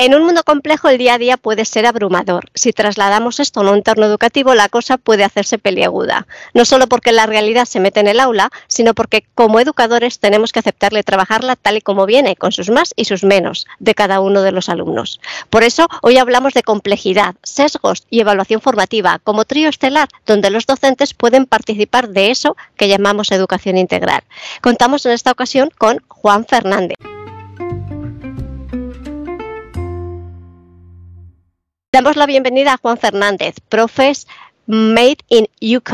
En un mundo complejo el día a día puede ser abrumador. Si trasladamos esto a un entorno educativo, la cosa puede hacerse peliaguda. No solo porque la realidad se mete en el aula, sino porque como educadores tenemos que aceptarle trabajarla tal y como viene, con sus más y sus menos de cada uno de los alumnos. Por eso hoy hablamos de complejidad, sesgos y evaluación formativa como trío estelar donde los docentes pueden participar de eso que llamamos educación integral. Contamos en esta ocasión con Juan Fernández. Damos la bienvenida a Juan Fernández, profes Made in UK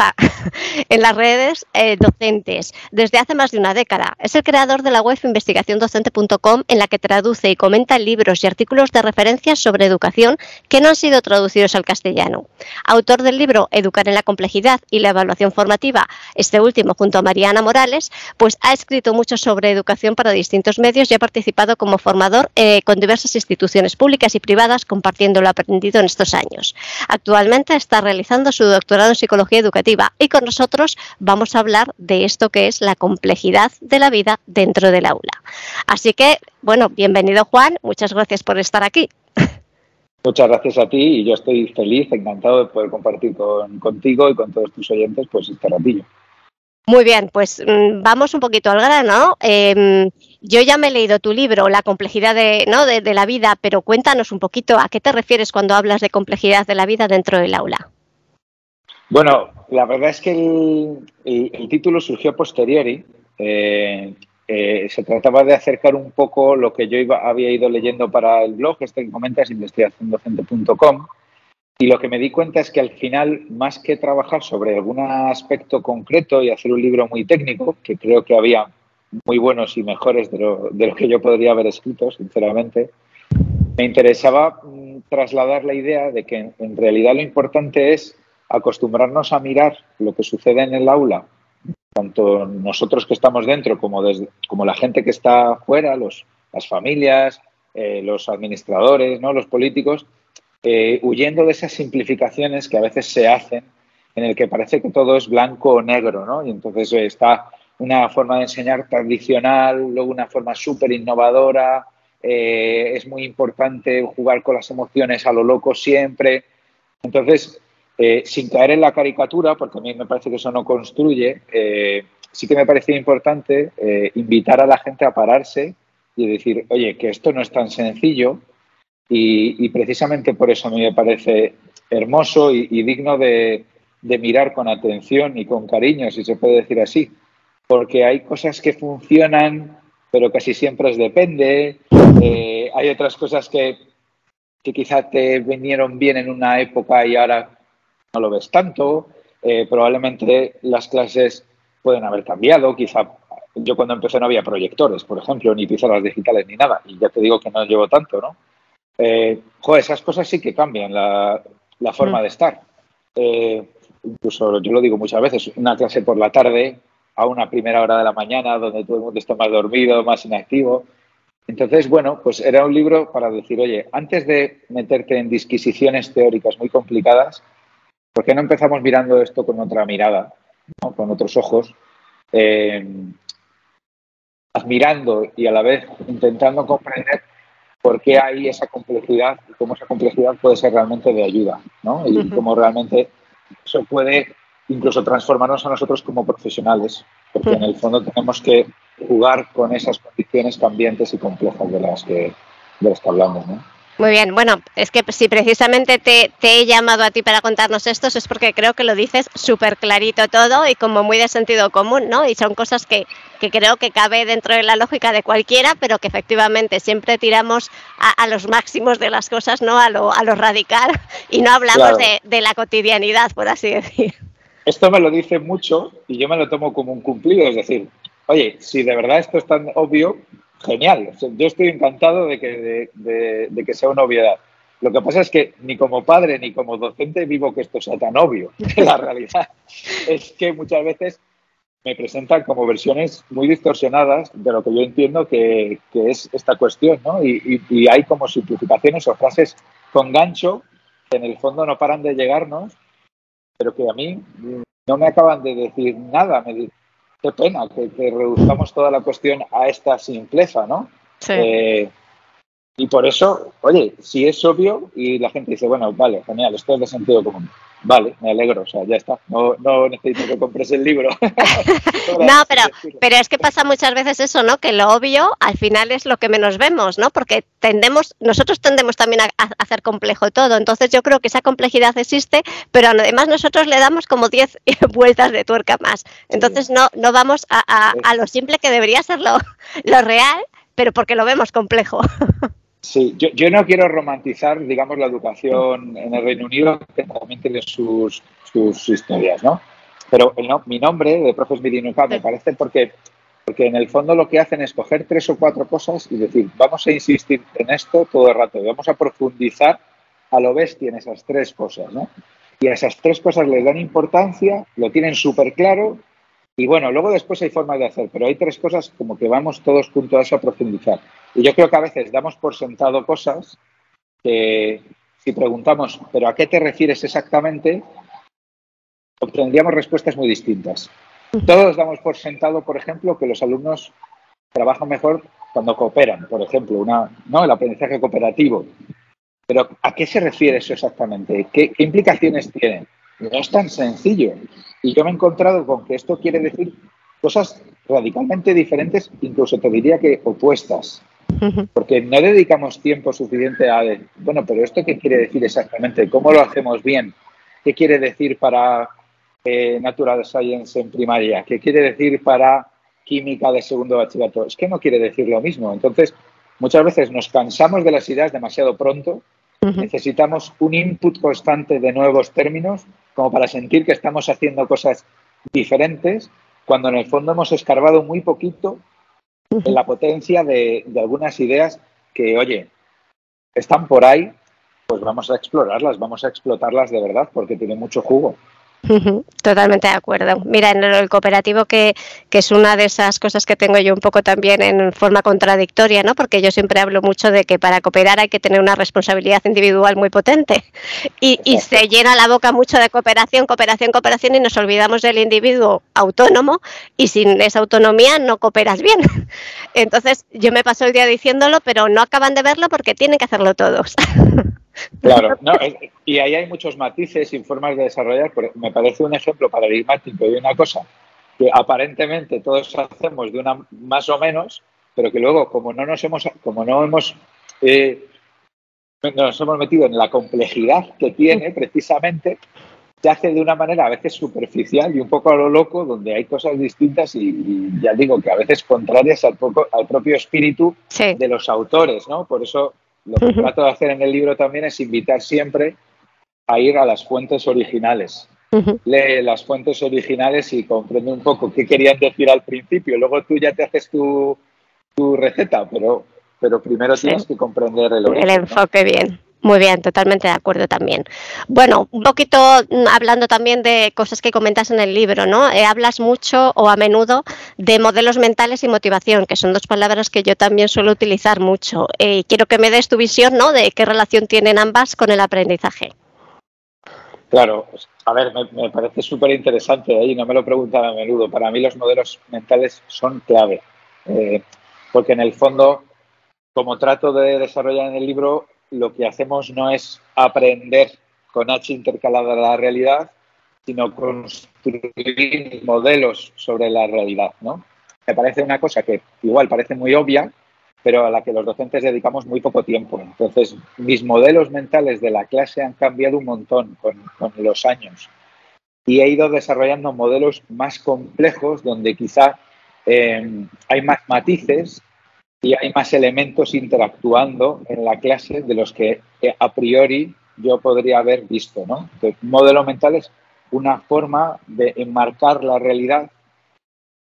en las redes eh, docentes desde hace más de una década. Es el creador de la web investigaciondocente.com en la que traduce y comenta libros y artículos de referencia sobre educación que no han sido traducidos al castellano. Autor del libro Educar en la complejidad y la evaluación formativa, este último junto a Mariana Morales, pues ha escrito mucho sobre educación para distintos medios y ha participado como formador eh, con diversas instituciones públicas y privadas compartiendo lo aprendido en estos años. Actualmente está realizando su doctorado en psicología educativa y con nosotros vamos a hablar de esto que es la complejidad de la vida dentro del aula. Así que, bueno, bienvenido Juan, muchas gracias por estar aquí. Muchas gracias a ti y yo estoy feliz, encantado de poder compartir contigo y con todos tus oyentes pues este ratillo. Muy bien, pues mm, vamos un poquito al grano. Em, yo ya me he leído tu libro, La complejidad de, ¿no? de, la vida, pero cuéntanos un poquito a qué te refieres cuando hablas de complejidad de la vida dentro del aula. Bueno, la verdad es que el, título surgió posteriori. Eh, eh, se trataba de acercar un poco lo que yo había ido leyendo para el blog, este que comentas, investigaciondocente.com, y lo que me di cuenta es que al final, más que trabajar sobre algún aspecto concreto y hacer un libro muy técnico, que creo que había muy buenos y mejores de lo, de lo que yo podría haber escrito, sinceramente, me interesaba mm, trasladar la idea de que en realidad lo importante es acostumbrarnos a mirar lo que sucede en el aula, tanto nosotros que estamos dentro como, como la gente que está fuera, los, las familias, eh, los administradores, ¿no? los políticos, eh, huyendo de esas simplificaciones que a veces se hacen en el que parece que todo es blanco o negro, ¿no? Y entonces eh, está una forma de enseñar tradicional, luego una forma súper innovadora, es muy importante jugar con las emociones a lo loco siempre. Entonces, eh, sin caer en la caricatura, porque a mí me parece que eso no construye, eh, sí que me parecía importante eh, invitar a la gente a pararse y decir, oye, que esto no es tan sencillo y, precisamente por eso a mí me parece hermoso y, digno de, mirar con atención y con cariño, si se puede decir así, porque hay cosas que funcionan, pero casi siempre es depende, hay otras cosas que, que quizá te vinieron bien en una época y ahora no lo ves tanto. Eh, probablemente las clases pueden haber cambiado. Quizá yo cuando empecé no había proyectores, por ejemplo, ni pizarras digitales ni nada. Y ya te digo que no llevo tanto, ¿no? Eh, joder, esas cosas sí que cambian la, forma mm. de estar. Eh, incluso yo lo digo muchas veces, una clase por la tarde a una primera hora de la mañana donde todo el mundo está más dormido, más inactivo. Entonces, bueno, pues era un libro para decir, oye, antes de meterte en disquisiciones teóricas muy complicadas, ¿Por qué no empezamos mirando esto con otra mirada, con otros ojos, eh, admirando y a la vez intentando comprender por qué hay esa complejidad y cómo esa complejidad puede ser realmente de ayuda, ¿no? Y cómo realmente eso puede incluso transformarnos a nosotros como profesionales, porque en el fondo tenemos que jugar con esas condiciones cambiantes y complejas de las que, de las que hablamos, ¿no? Muy bien, bueno, es que si precisamente te, he llamado a ti para contarnos esto es porque creo que lo dices súper clarito todo y como muy de sentido común, ¿no? Y son cosas que, creo que cabe dentro de la lógica de cualquiera, pero que efectivamente siempre tiramos a, los máximos de las cosas, ¿no? A lo, a lo radical y no hablamos de, de la cotidianidad, por así decir. Esto me lo dice mucho y yo me lo tomo como un cumplido, es decir, oye, si de verdad esto es tan obvio, genial. yo estoy encantado de que, de, que sea una obviedad. Lo que pasa es que ni como padre ni como docente vivo que esto sea tan obvio. La realidad es que muchas veces me presentan como versiones muy distorsionadas de lo que yo entiendo que, es esta cuestión, ¿no? Y, y, hay como simplificaciones o frases con gancho que en el fondo no paran de llegarnos, pero que a mí no me acaban de decir nada. Me, qué pena que, reduzcamos toda la cuestión a esta simpleza, ¿no? Sí. Eh, Y por eso, oye, si es obvio y la gente dice, bueno, vale, genial, esto es de sentido común. Vale, me alegro, o sea, ya está. No, no necesito que compres el libro. no, pero, pero es que pasa muchas veces eso, ¿no? Que lo obvio al final es lo que menos vemos, ¿no? Porque tendemos, nosotros tendemos también a, hacer complejo todo. Entonces yo creo que esa complejidad existe, pero además nosotros le damos como 10 vueltas de tuerca más. Entonces no, no vamos a, a, lo simple que debería ser lo, lo real, pero porque lo vemos complejo. Sí, yo, no quiero romantizar, digamos, la educación en el Reino Unido, que también tiene sus, sus historias, ¿no? Pero mi nombre de Profes Milinuca me parece porque, porque en el fondo lo que hacen es coger tres o cuatro cosas y decir, vamos a insistir en esto todo el rato y vamos a profundizar a lo bestia en esas tres cosas, ¿no? Y a esas tres cosas les dan importancia, lo tienen súper claro y bueno, luego después hay formas de hacer, pero hay tres cosas como que vamos todos juntos a eso a profundizar. Y yo creo que a veces damos por sentado cosas que si preguntamos, ¿pero a qué te refieres exactamente? Obtendríamos respuestas muy distintas. Todos damos por sentado, por ejemplo, que los alumnos trabajan mejor cuando cooperan, por ejemplo, una, ¿no? el aprendizaje cooperativo. Pero ¿a qué se refiere eso exactamente? ¿Qué, qué implicaciones tiene? No es tan sencillo. Y yo me he encontrado con que esto quiere decir cosas radicalmente diferentes, incluso te diría que opuestas. Porque no dedicamos tiempo suficiente a, bueno, pero ¿esto qué quiere decir exactamente? ¿Cómo lo hacemos bien? ¿Qué quiere decir para eh, Natural Science en primaria? ¿Qué quiere decir para química de segundo bachillerato? Es que no quiere decir lo mismo. Entonces, muchas veces nos cansamos de las ideas demasiado pronto. Necesitamos un input constante de nuevos términos como para sentir que estamos haciendo cosas diferentes, cuando en el fondo hemos escarbado muy poquito en la potencia de, algunas ideas que, oye, están por ahí, pues vamos a explorarlas, vamos a explotarlas de verdad, porque tiene mucho jugo. Totalmente de acuerdo. Mira, en el cooperativo, que, que, es una de esas cosas que tengo yo un poco también en forma contradictoria, ¿no? Porque yo siempre hablo mucho de que para cooperar hay que tener una responsabilidad individual muy potente. Y, y se llena la boca mucho de cooperación, cooperación, cooperación y nos olvidamos del individuo autónomo y sin esa autonomía no cooperas bien. Entonces, yo me paso el día diciéndolo, pero no acaban de verlo porque tienen que hacerlo todos. Claro, no, y ahí hay muchos matices y formas de desarrollar. Me parece un ejemplo paradigmático de una cosa que aparentemente todos hacemos de una más o menos, pero que luego, como no nos hemos, como no hemos, eh, nos hemos metido en la complejidad que tiene precisamente, se hace de una manera a veces superficial y un poco a lo loco, donde hay cosas distintas y, ya digo que a veces contrarias al, poco, al propio espíritu de los autores, ¿no? Por eso lo que trato de hacer en el libro también es invitar siempre a ir a las fuentes originales. Lee las fuentes originales y comprende un poco qué querían decir al principio. Luego tú ya te haces tu, receta, pero, pero primero tienes que comprender el El enfoque bien. Muy bien, totalmente de acuerdo también. Bueno, un poquito mm, hablando también de cosas que comentas en el libro, ¿no? Eh, hablas mucho o a menudo de modelos mentales y motivación, que son dos palabras que yo también suelo utilizar mucho. Eh, quiero que me des tu visión, ¿no? De qué relación tienen ambas con el aprendizaje. Claro, pues, a ver, me, parece súper interesante ¿eh? y no me lo preguntan a menudo. Para mí los modelos mentales son clave, porque en el fondo, como trato de desarrollar en el libro, lo que hacemos no es aprender con H intercalada la realidad, sino construir modelos sobre la realidad, ¿no? Me parece una cosa que igual parece muy obvia, pero a la que los docentes dedicamos muy poco tiempo. Entonces, mis modelos mentales de la clase han cambiado un montón con, los años y he ido desarrollando modelos más complejos donde quizá eh, hay más matices y hay más elementos interactuando en la clase de los que a priori yo podría haber visto. ¿no? un modelo mental es una forma de enmarcar la realidad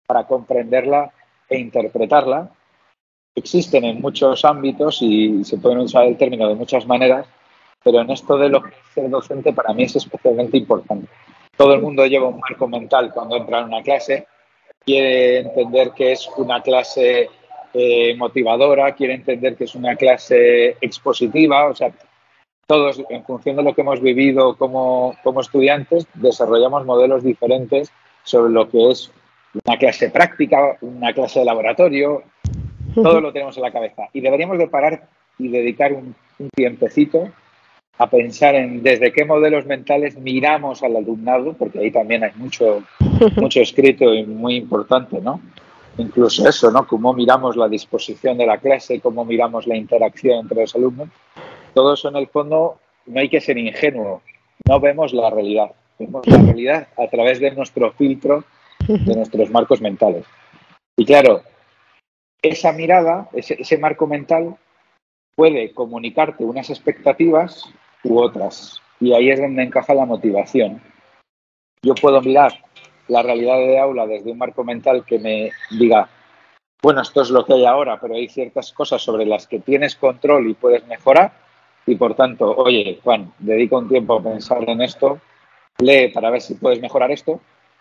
para comprenderla e interpretarla. Existen en muchos ámbitos y se pueden usar el término de muchas maneras, pero en esto de lo que es ser docente para mí es especialmente importante. Todo el mundo lleva un marco mental cuando entra en una clase, quiere entender que es una clase eh, motivadora, quiere entender que es una clase expositiva, o sea, todos en función de lo que hemos vivido como, como estudiantes, desarrollamos modelos diferentes sobre lo que es una clase práctica, una clase de laboratorio, todo lo tenemos en la cabeza. Y deberíamos de parar y dedicar un, tiempecito a pensar en desde qué modelos mentales miramos al alumnado, porque ahí también hay mucho, mucho escrito y muy importante, ¿no? Incluso eso, ¿no? Cómo miramos la disposición de la clase, cómo miramos la interacción entre los alumnos. Todo eso en el fondo no hay que ser ingenuo, no vemos la realidad, vemos la realidad a través de nuestro filtro, de nuestros marcos mentales. Y claro, esa mirada, ese, marco mental, puede comunicarte unas expectativas u otras. Y ahí es donde encaja la motivación. Yo puedo mirar la realidad de aula desde un marco mental que me diga, bueno, esto es lo que hay ahora, pero hay ciertas cosas sobre las que tienes control y puedes mejorar. Y por tanto, oye, Juan, dedica un tiempo a pensar en esto, lee para ver si puedes mejorar esto.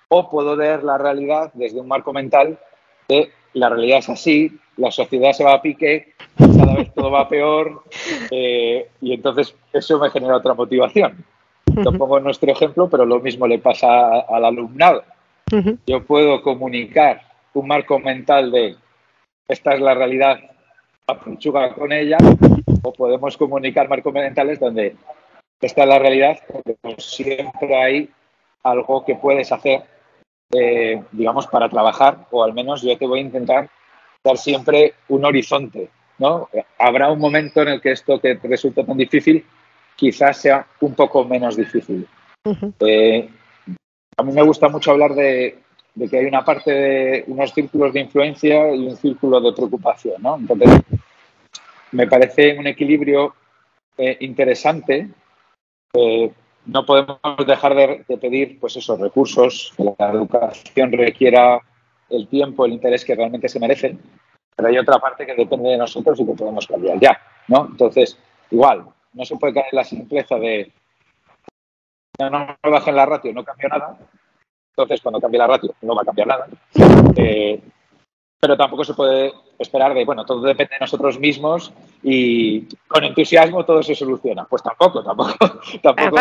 O puedo ver la realidad desde un marco mental de la realidad es así, la sociedad se va a pique, cada vez todo va peor eh, y entonces eso me genera otra motivación. Lo pongo en nuestro ejemplo, pero lo mismo le pasa al alumnado. Yo puedo comunicar un marco mental de esta es la realidad, apunchuga con ella, o podemos comunicar marcos mentales donde esta es la realidad, pero siempre hay algo que puedes hacer eh, digamos, para trabajar, o al menos yo te voy a intentar dar siempre un horizonte, ¿no? Habrá un momento en el que esto que te resulta tan difícil quizás sea un poco menos difícil. Eh, a mí me gusta mucho hablar de, que hay una parte de unos círculos de influencia y un círculo de preocupación, ¿no? Entonces, me parece un equilibrio eh, interesante no podemos dejar de, pedir pues esos recursos, que la educación requiera el tiempo, el interés que realmente se merecen, pero hay otra parte que depende de nosotros y que podemos cambiar ya, ¿no? Entonces, igual, no se puede caer en la simpleza de no, no me bajen la ratio, no cambio nada, entonces cuando cambie la ratio no va a cambiar nada. Eh, pero tampoco se puede esperar de, bueno, todo depende de nosotros mismos y con entusiasmo todo se soluciona. Pues tampoco, tampoco, tampoco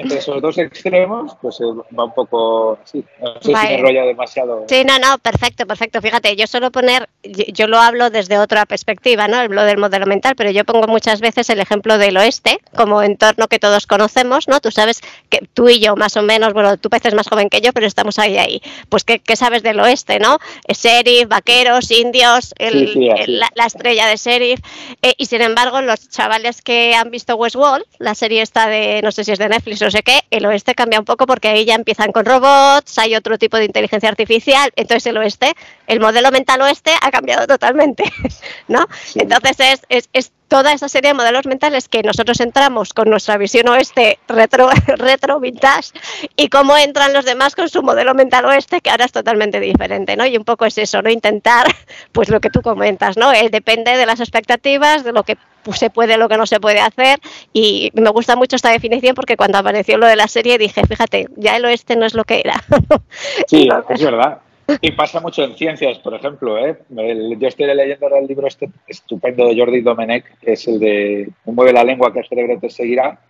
entre esos dos extremos, pues eh, va un poco así. No sé si me enrolla demasiado. Sí, no, no, perfecto, perfecto. Fíjate, yo suelo poner, yo lo hablo desde otra perspectiva, ¿no? Hablo del modelo mental, pero yo pongo muchas veces el ejemplo del oeste como entorno que todos conocemos, ¿no? Tú sabes que tú y yo, más o menos, bueno, tú pareces más joven que yo, pero estamos ahí, ahí. Pues, ¿qué, qué sabes del oeste, no? Sheriff, vaqueros, indios, la, estrella de sheriff. Eh, y sin embargo, los chavales que han visto Westworld, la serie esta de, no sé si es de Netflix no sé qué, el oeste cambia un poco porque ahí ya empiezan con robots, hay otro tipo de inteligencia artificial, entonces el oeste, el modelo mental oeste ha cambiado totalmente, ¿no? Entonces es, es, toda esa serie de modelos mentales que nosotros entramos con nuestra visión oeste retro, retro vintage y cómo entran los demás con su modelo mental oeste que ahora es totalmente diferente, ¿no? Y un poco es eso, ¿no? Intentar, pues lo que tú comentas, ¿no? Él depende de las expectativas, de lo que se puede, lo que no se puede hacer. Y me gusta mucho esta definición porque cuando apareció lo de la serie dije, fíjate, ya el oeste no es lo que era. Sí, es verdad. Y pasa mucho en ciencias, por ejemplo. ¿eh? yo estoy leyendo ahora el libro este estupendo de Jordi Domenech, que es el de mueve la lengua que el cerebro te seguirá.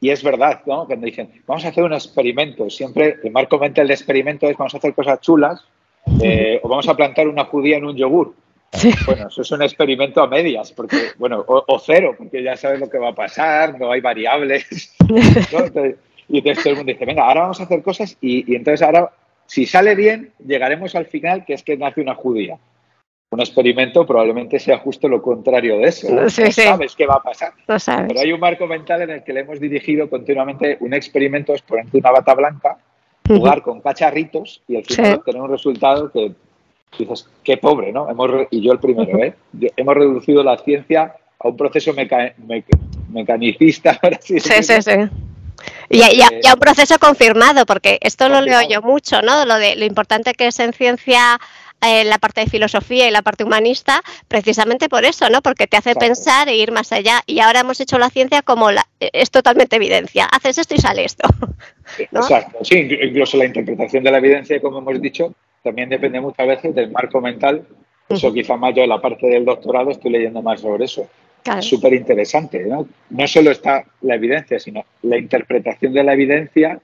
Y es verdad, ¿no? Cuando dicen, vamos a hacer un experimento, siempre el marco mental del experimento es vamos a hacer cosas chulas eh, o vamos a plantar una judía en un yogur. Bueno, eso es un experimento a medias, porque, bueno, o, cero, porque ya sabes lo que va a pasar, no hay variables. y entonces todo el mundo dice, venga, ahora vamos a hacer cosas y, entonces ahora, si sale bien, llegaremos al final, que es que nace una judía. Un experimento probablemente sea justo lo contrario de eso. No, sabes qué va a pasar. Pero hay un marco mental en el que le hemos dirigido continuamente un experimento, es ponerte una bata blanca, jugar con cacharritos y al final tener un resultado que dices, qué pobre, ¿no? Hemos, y yo el primero, ¿eh? Hemos reducido la ciencia a un proceso mecanicista. sí, sí, sí. Y, ya eh, un proceso confirmado, porque esto lo leo yo mucho, ¿no? Lo de lo importante que es en ciencia eh, la parte de filosofía y la parte humanista, precisamente por eso, ¿no? Porque te hace pensar e ir más allá. Y ahora hemos hecho la ciencia como la, es totalmente evidencia. Haces esto y sale esto. Exacto. Sí, incluso la interpretación de la evidencia, como hemos dicho, también depende muchas veces del marco mental. Eso quizá más yo en la parte del doctorado estoy leyendo más sobre eso. Es súper interesante. ¿no? no solo está la evidencia, sino la interpretación de la evidencia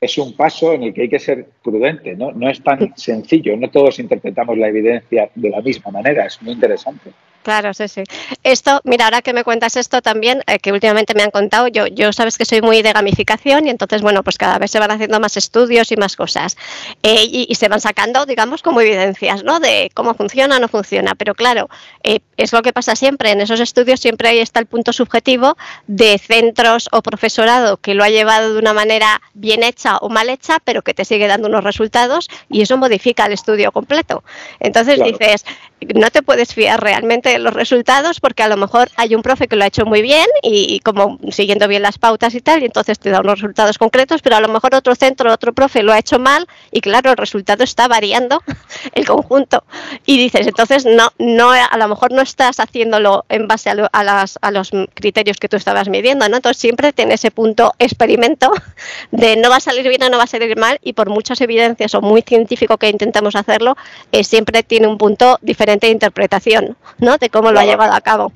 es un paso en el que hay que ser prudente. ¿no? no es tan sencillo. No todos interpretamos la evidencia de la misma manera. Es muy interesante. Claro, sí, sí. Esto, mira, ahora que me cuentas esto también, eh, que últimamente me han contado, yo, yo sabes que soy muy de gamificación y entonces, bueno, pues cada vez se van haciendo más estudios y más cosas. Eh, y, se van sacando, digamos, como evidencias, ¿no? De cómo funciona o no funciona. Pero claro, eh, es lo que pasa siempre. En esos estudios siempre ahí está el punto subjetivo de centros o profesorado que lo ha llevado de una manera bien hecha o mal hecha, pero que te sigue dando unos resultados y eso modifica el estudio completo. Entonces dices, no te puedes fiar realmente de los resultados porque a lo mejor hay un profe que lo ha hecho muy bien y, como siguiendo bien las pautas y tal, y entonces te da unos resultados concretos, pero a lo mejor otro centro, otro profe lo ha hecho mal y claro, el resultado está variando el conjunto. Y dices, entonces no, no, a lo mejor no estás haciéndolo en base a, a, las, a los criterios que tú estabas midiendo, ¿no? Entonces siempre tiene ese punto experimento de no va a salir bien o no va a salir mal y por muchas evidencias o muy científico que intentemos hacerlo, eh, siempre tiene un punto diferente de interpretación, ¿no? De cómo lo ha llevado a cabo.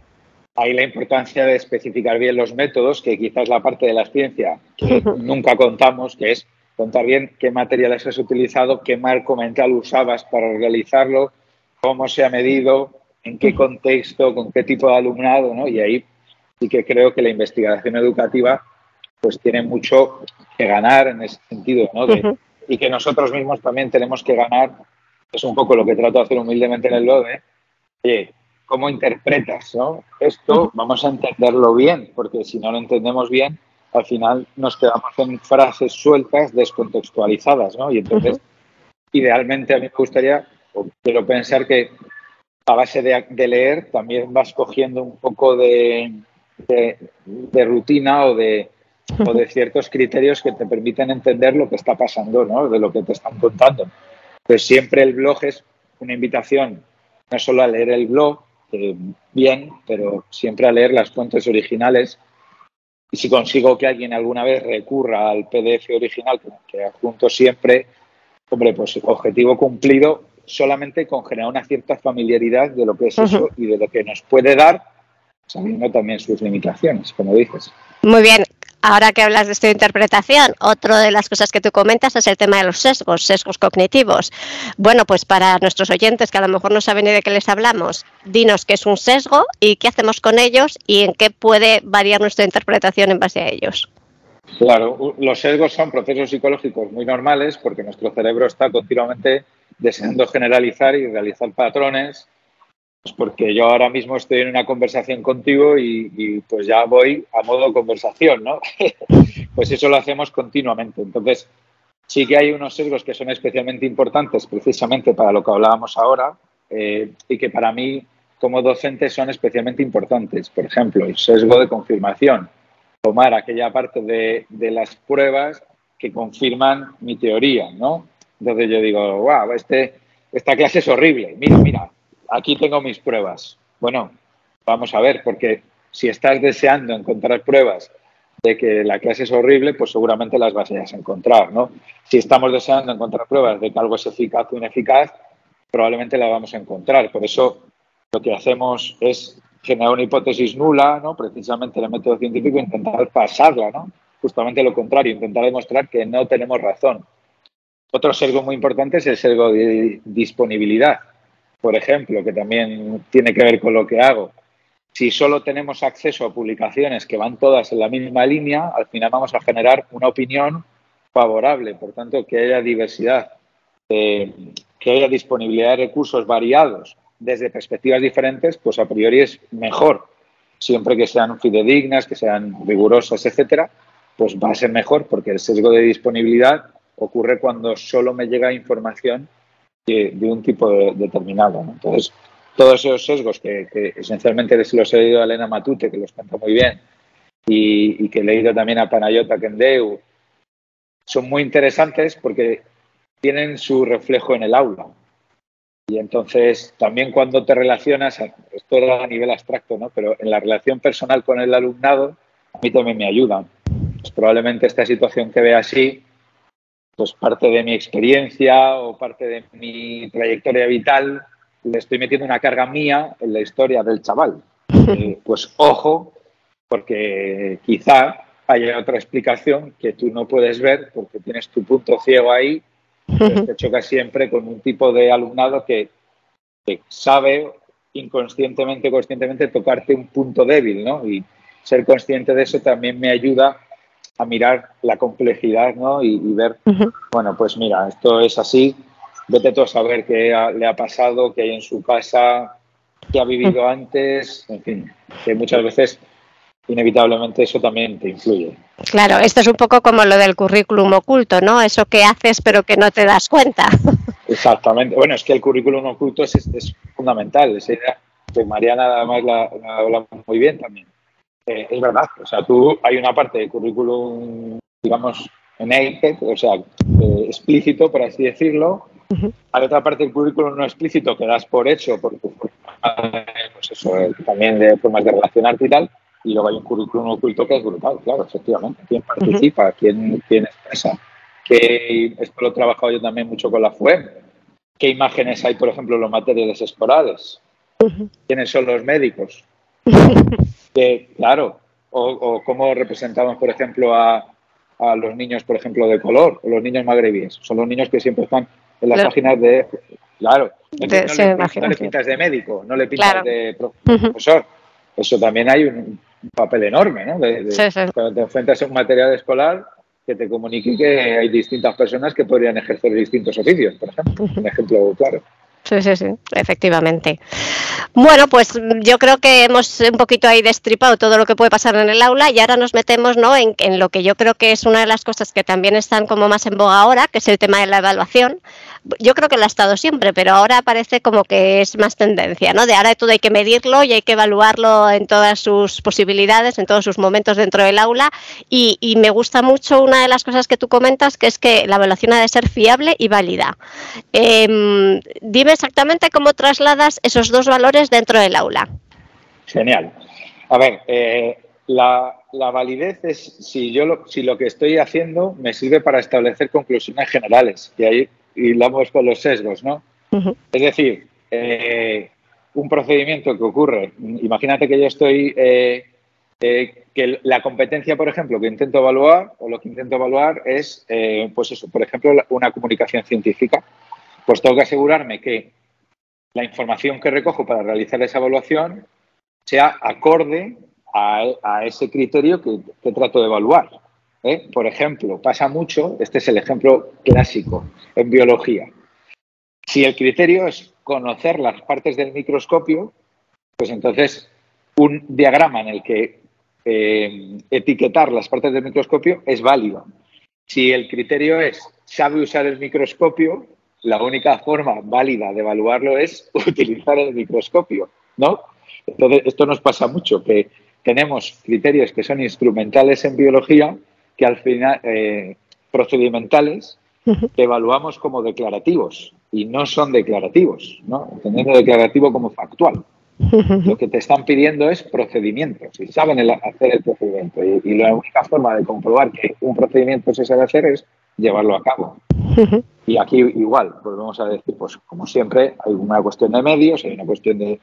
Hay la importancia de especificar bien los métodos, que quizás la parte de la ciencia que nunca contamos, que es contar bien qué materiales has utilizado, qué marco mental usabas para realizarlo, cómo se ha medido, en qué contexto, con qué tipo de alumnado, ¿no? Y ahí sí que creo que la investigación educativa pues tiene mucho que ganar en ese sentido, ¿no? Y que nosotros mismos también tenemos que ganar es un poco lo que trato de hacer humildemente en el LODE, oye, ¿cómo interpretas ¿no? esto? Vamos a entenderlo bien, porque si no lo entendemos bien, al final nos quedamos en frases sueltas, descontextualizadas, ¿no? Y entonces, idealmente a mí me gustaría, o quiero pensar que a base de, leer también vas cogiendo un poco de, de, rutina o de, o de ciertos criterios que te permiten entender lo que está pasando, ¿no? De lo que te están contando. Pues siempre el blog es una invitación no solo a leer el blog, bien, pero siempre a leer las fuentes originales. Y si consigo que alguien alguna vez recurra al PDF original que adjunto siempre, hombre, pues objetivo cumplido solamente con generar una cierta familiaridad de lo que es eso y de lo que nos puede dar, sabiendo también sus limitaciones, como dices. Muy bien, Ahora que hablas de esta interpretación, otra de las cosas que tú comentas es el tema de los sesgos, sesgos cognitivos. Bueno, pues para nuestros oyentes que a lo mejor no saben ni de qué les hablamos, dinos qué es un sesgo y qué hacemos con ellos y en qué puede variar nuestra interpretación en base a ellos. Claro, los sesgos son procesos psicológicos muy normales porque nuestro cerebro está continuamente deseando generalizar y realizar patrones porque yo ahora mismo estoy en una conversación contigo y, pues ya voy a modo conversación, ¿no? pues eso lo hacemos continuamente. Entonces, sí que hay unos sesgos que son especialmente importantes precisamente para lo que hablábamos ahora eh, y que para mí como docente son especialmente importantes. Por ejemplo, el sesgo de confirmación. Tomar aquella parte de, de las pruebas que confirman mi teoría, ¿no? Entonces yo digo, wow, este, esta clase es horrible. Mira, mira, aquí tengo mis pruebas. Bueno, vamos a ver, porque si estás deseando encontrar pruebas de que la clase es horrible, pues seguramente las vas a encontrar, ¿no? Si estamos deseando encontrar pruebas de que algo es eficaz o ineficaz, probablemente la vamos a encontrar. Por eso lo que hacemos es generar una hipótesis nula, ¿no? Precisamente el método científico, intentar pasarla, ¿no? Justamente lo contrario, intentar demostrar que no tenemos razón. Otro sesgo muy importante es el sesgo de disponibilidad por ejemplo, que también tiene que ver con lo que hago. Si solo tenemos acceso a publicaciones que van todas en la misma línea, al final vamos a generar una opinión favorable. Por tanto, que haya diversidad, que haya disponibilidad de recursos variados desde perspectivas diferentes, pues a priori es mejor. Siempre que sean fidedignas, que sean rigurosas, etcétera, pues va a ser mejor porque el sesgo de disponibilidad ocurre cuando solo me llega información de, un tipo determinado. Entonces, todos esos sesgos que, esencialmente se los he leído a Elena Matute, que los cuenta muy bien, y, que he leído también a Panayota Kendeu, son muy interesantes porque tienen su reflejo en el aula. Y entonces, también cuando te relacionas, esto era a nivel abstracto, ¿no? pero en la relación personal con el alumnado, a mí también me ayudan. Pues probablemente esta situación que ve así pues parte de mi experiencia o parte de mi trayectoria vital, le estoy metiendo una carga mía en la historia del chaval. Eh, pues ojo, porque quizá haya otra explicación que tú no puedes ver porque tienes tu punto ciego ahí, te chocas siempre con un tipo de alumnado que, sabe inconscientemente, conscientemente tocarte un punto débil, ¿no? Y ser consciente de eso también me ayuda a mirar la complejidad, ¿no? Y, ver, bueno, pues mira, esto es así, vete tú a saber qué le ha pasado, qué hay en su casa, qué ha vivido antes, en fin, que muchas veces inevitablemente eso también te influye. Claro, esto es un poco como lo del currículum oculto, ¿no? Eso que haces pero que no te das cuenta. Exactamente. Bueno, es que el currículum oculto es, es fundamental. Esa idea que Mariana además la, habla muy bien también. Eh, es verdad. O sea, tú hay una parte del currículum, digamos, naked, o sea, eh, explícito, por así decirlo. Hay otra parte del currículum no explícito que das por hecho, por tu pues eso, también de formas de relacionarte y tal y luego hay un currículum oculto que es brutal, claro, efectivamente. ¿Quién participa? ¿Quién, quién expresa? Que esto lo he trabajado yo también mucho con la FUE. ¿Qué imágenes hay, por ejemplo, en los materiales escolares? ¿Quiénes son los médicos? claro, o, cómo representamos, por ejemplo, a, a, los niños, por ejemplo, de color, o los niños magrebíes. Son los niños que siempre están en las páginas de... Claro, no, le, pintas de médico, no le pintas de profesor. Eso también hay un, papel enorme, ¿no? Cuando te enfrentas a un material escolar que te comunique que hay distintas personas que podrían ejercer distintos oficios, por ejemplo. Un ejemplo claro. Sí, sí, sí, efectivamente. Bueno, pues yo creo que hemos un poquito ahí destripado todo lo que puede pasar en el aula y ahora nos metemos ¿no? en, en, lo que yo creo que es una de las cosas que también están como más en boga ahora, que es el tema de la evaluación yo creo que lo ha estado siempre, pero ahora parece como que es más tendencia, ¿no? De ahora todo hay que medirlo y hay que evaluarlo en todas sus posibilidades, en todos sus momentos dentro del aula. Y, me gusta mucho una de las cosas que tú comentas, que es que la evaluación ha de ser fiable y válida. Em, dime exactamente cómo trasladas esos dos valores dentro del aula. Genial. A ver, eh, la, validez es si yo lo, si lo que estoy haciendo me sirve para establecer conclusiones generales. Y ahí y vamos con los sesgos, ¿no? Es decir, eh, un procedimiento que ocurre, imagínate que yo estoy, eh, eh, que la competencia, por ejemplo, que intento evaluar, o lo que intento evaluar es, pues eso, por ejemplo, una comunicación científica, pues tengo que asegurarme que la información que recojo para realizar esa evaluación sea acorde a, ese criterio que, trato de evaluar. ¿eh? Por ejemplo, pasa mucho, este es el ejemplo clásico en biología. Si el criterio es conocer las partes del microscopio, pues entonces un diagrama en el que eh, etiquetar las partes del microscopio es válido. Si el criterio es sabe usar el microscopio, la única forma válida de evaluarlo es utilizar el microscopio, ¿no? Entonces, esto nos pasa mucho, que tenemos criterios que son instrumentales en biología que al final, eh, procedimentales, que evaluamos como declarativos y no son declarativos, ¿no? entendiendo declarativo como factual. Lo que te están pidiendo es procedimientos y saben hacer el procedimiento. Y, la única forma de comprobar que un procedimiento se sabe hacer es llevarlo a cabo. Y aquí igual, volvemos a decir, pues como siempre, hay una cuestión de medios, hay una cuestión de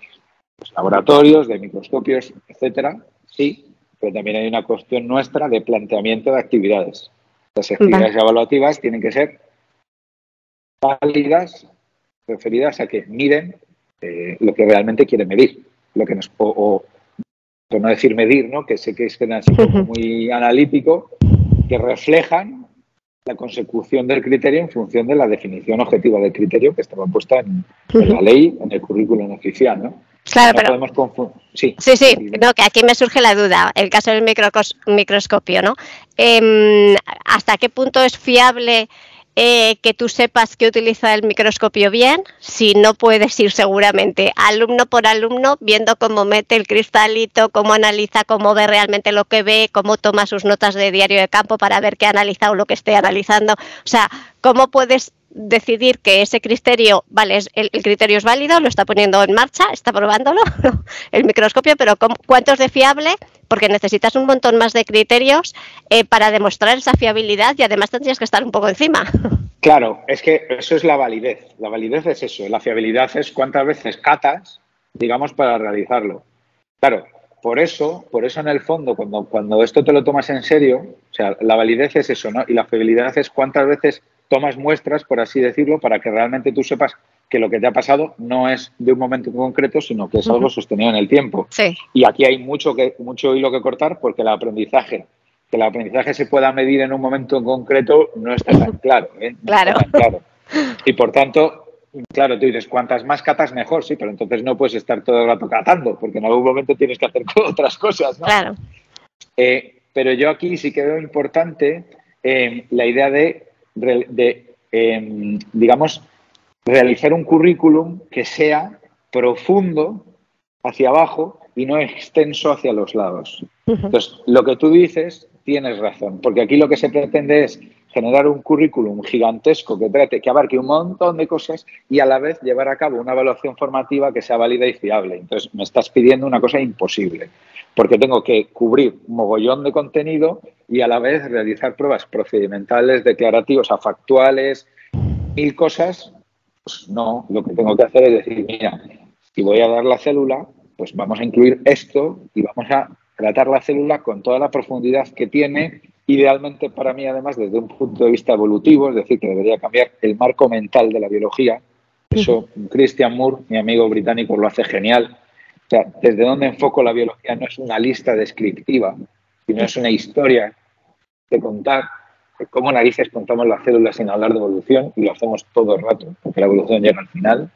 pues, laboratorios, de microscopios, etcétera, sí, pero también hay una cuestión nuestra de planteamiento de actividades. Las actividades evaluativas tienen que ser válidas, referidas a que miden eh, lo que realmente quieren medir, lo que nos, o, por no decir medir, ¿no? que sé que es muy analítico, que reflejan la consecución del criterio en función de la definición objetiva del criterio que estaba puesta en, en la ley, en el currículum oficial. ¿no? Claro, pero. Sí, sí, sí no, que aquí me surge la duda, el caso del microscopio, ¿no? Em, ¿Hasta qué punto es fiable eh, que tú sepas que utiliza el microscopio bien? Si no puedes ir seguramente alumno por alumno viendo cómo mete el cristalito, cómo analiza, cómo ve realmente lo que ve, cómo toma sus notas de diario de campo para ver qué ha analizado lo que esté analizando. O sea, ¿cómo puedes decidir que ese criterio, vale, el, criterio es válido, lo está poniendo en marcha, está probándolo el microscopio, pero ¿cuánto es de fiable? Porque necesitas un montón más de criterios eh, para demostrar esa fiabilidad y además tendrías que estar un poco encima. Claro, es que eso es la validez. La validez es eso. La fiabilidad es cuántas veces catas, digamos, para realizarlo. Claro, por eso, por eso en el fondo, cuando, cuando esto te lo tomas en serio, o sea, la validez es eso, ¿no? Y la fiabilidad es cuántas veces tomas muestras, por así decirlo, para que realmente tú sepas que lo que te ha pasado no es de un momento concreto, sino que es algo sostenido en el tiempo. Sí. Y aquí hay mucho, que, mucho hilo que cortar porque el aprendizaje, que el aprendizaje se pueda medir en un momento concreto, no está tan claro. ¿eh? claro. claro. Y por tanto, claro, tú dices, cuantas más catas mejor, sí, pero entonces no puedes estar todo el rato catando, porque en algún momento tienes que hacer otras cosas. ¿no? Claro. Eh, pero yo aquí sí que veo importante eh, la idea de, de eh, digamos, realizar un currículum que sea profundo hacia abajo y no extenso hacia los lados. Entonces, lo que tú dices, tienes razón, porque aquí lo que se pretende es generar un currículum gigantesco que trate, que abarque un montón de cosas y a la vez llevar a cabo una evaluación formativa que sea válida y fiable. Entonces, me estás pidiendo una cosa imposible, porque tengo que cubrir un mogollón de contenido y a la vez realizar pruebas procedimentales, declarativas, o factuales, mil cosas pues no, lo que tengo que hacer es decir, mira, si voy a dar la célula, pues vamos a incluir esto y vamos a tratar la célula con toda la profundidad que tiene, idealmente para mí además desde un punto de vista evolutivo, es decir, que debería cambiar el marco mental de la biología. Eso Christian Moore, mi amigo británico, lo hace genial. O sea, desde donde enfoco la biología no es una lista descriptiva, sino es una historia de contar cómo narices contamos las células sin hablar de evolución y lo hacemos todo el rato, porque la evolución llega al final,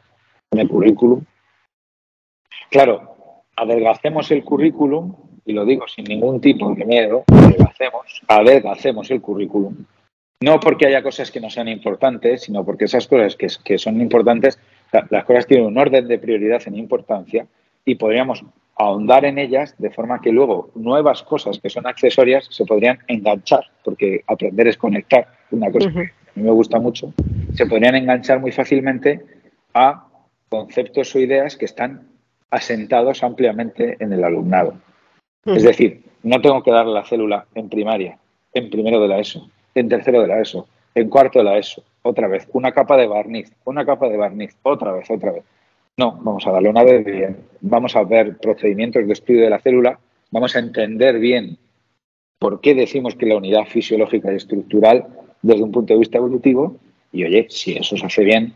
en el currículum. Claro, adelgacemos el currículum, y lo digo sin ningún tipo de miedo, adelgacemos, adelgacemos el currículum. No porque haya cosas que no sean importantes, sino porque esas cosas que, que son importantes, las cosas tienen un orden de prioridad en importancia y podríamos ahondar en ellas de forma que luego nuevas cosas que son accesorias se podrían enganchar, porque aprender es conectar, una cosa que a mí me gusta mucho, se podrían enganchar muy fácilmente a conceptos o ideas que están asentados ampliamente en el alumnado. Es decir, no tengo que dar la célula en primaria, en primero de la ESO, en tercero de la ESO, en cuarto de la ESO, otra vez, una capa de barniz, una capa de barniz, otra vez, otra vez. No, vamos a darle una vez bien. Vamos a ver procedimientos de estudio de la célula, vamos a entender bien por qué decimos que la unidad fisiológica y estructural desde un punto de vista evolutivo y oye, si eso se hace bien,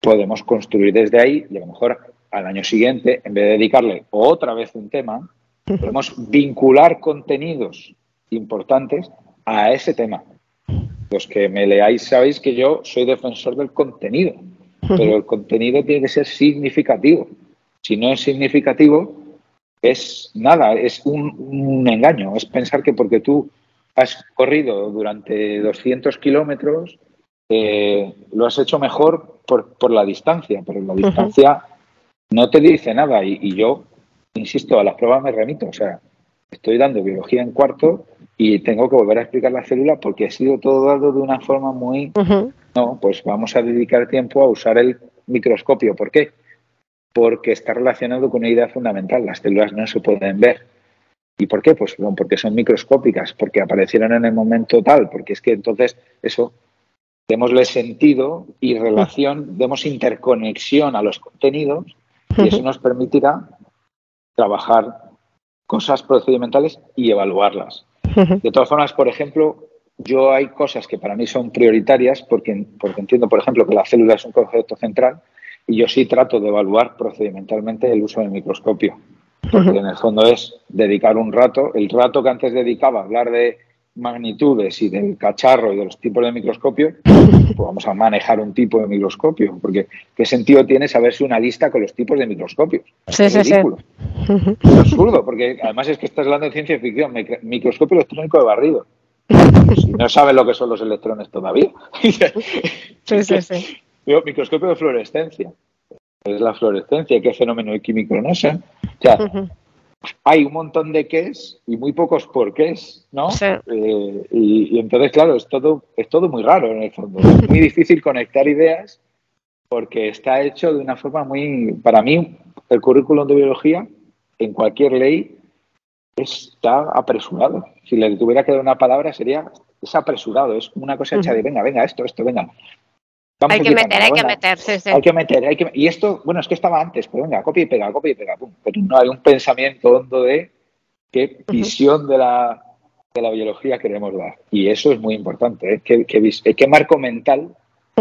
podemos construir desde ahí y a lo mejor al año siguiente, en vez de dedicarle otra vez un tema, podemos vincular contenidos importantes a ese tema. Los que me leáis sabéis que yo soy defensor del contenido pero el contenido tiene que ser significativo. Si no es significativo, es nada, es un, engaño. Es pensar que porque tú has corrido durante 200 kilómetros, eh, lo has hecho mejor por, la distancia, pero la distancia no te dice nada. Y, yo, insisto, a las pruebas me remito. O sea, estoy dando biología en cuarto y tengo que volver a explicar la célula porque ha sido todo dado de una forma muy no, pues vamos a dedicar tiempo a usar el microscopio. ¿Por qué? Porque está relacionado con una idea fundamental. Las células no se pueden ver. ¿Y por qué? Pues porque son microscópicas, porque aparecieron en el momento tal, porque es que entonces eso, démosle sentido y relación, demos interconexión a los contenidos y eso nos permitirá trabajar cosas procedimentales y evaluarlas. De todas formas, por ejemplo, yo hay cosas que para mí son prioritarias porque, porque entiendo, por ejemplo, que la célula es un concepto central y yo sí trato de evaluar procedimentalmente el uso del microscopio. Porque en el fondo es dedicar un rato, el rato que antes dedicaba a hablar de magnitudes y del cacharro y de los tipos de microscopio, pues vamos a manejar un tipo de microscopio, porque ¿qué sentido tiene saberse una lista con los tipos de microscopios? Sí, sí, sí. Es absurdo, porque además es que estás hablando de ciencia ficción, microscopio electrónico de barrido no saben lo que son los electrones todavía. sí, sí, sí. microscopio de fluorescencia. Es la fluorescencia, qué fenómeno químico no sé. O sea, hay un montón de qués y muy pocos por qué, ¿no? Eh, y, entonces, claro, es todo, es todo muy raro en el fondo. Es muy difícil conectar ideas porque está hecho de una forma muy. Para mí, el currículum de biología, en cualquier ley, está apresurado. Si le tuviera que dar una palabra sería es apresurado, es una cosa hecha de venga, venga, esto, esto, venga. Hay que meter, hay que meter, sí, sí. Hay que meter, hay que Y esto, bueno, es que estaba antes, pero venga, copia y pega, copia y pega, pum. Pero no hay un pensamiento hondo de qué visión de la, de la biología queremos dar. Y eso es muy importante, ¿eh? ¿Qué, qué, marco mental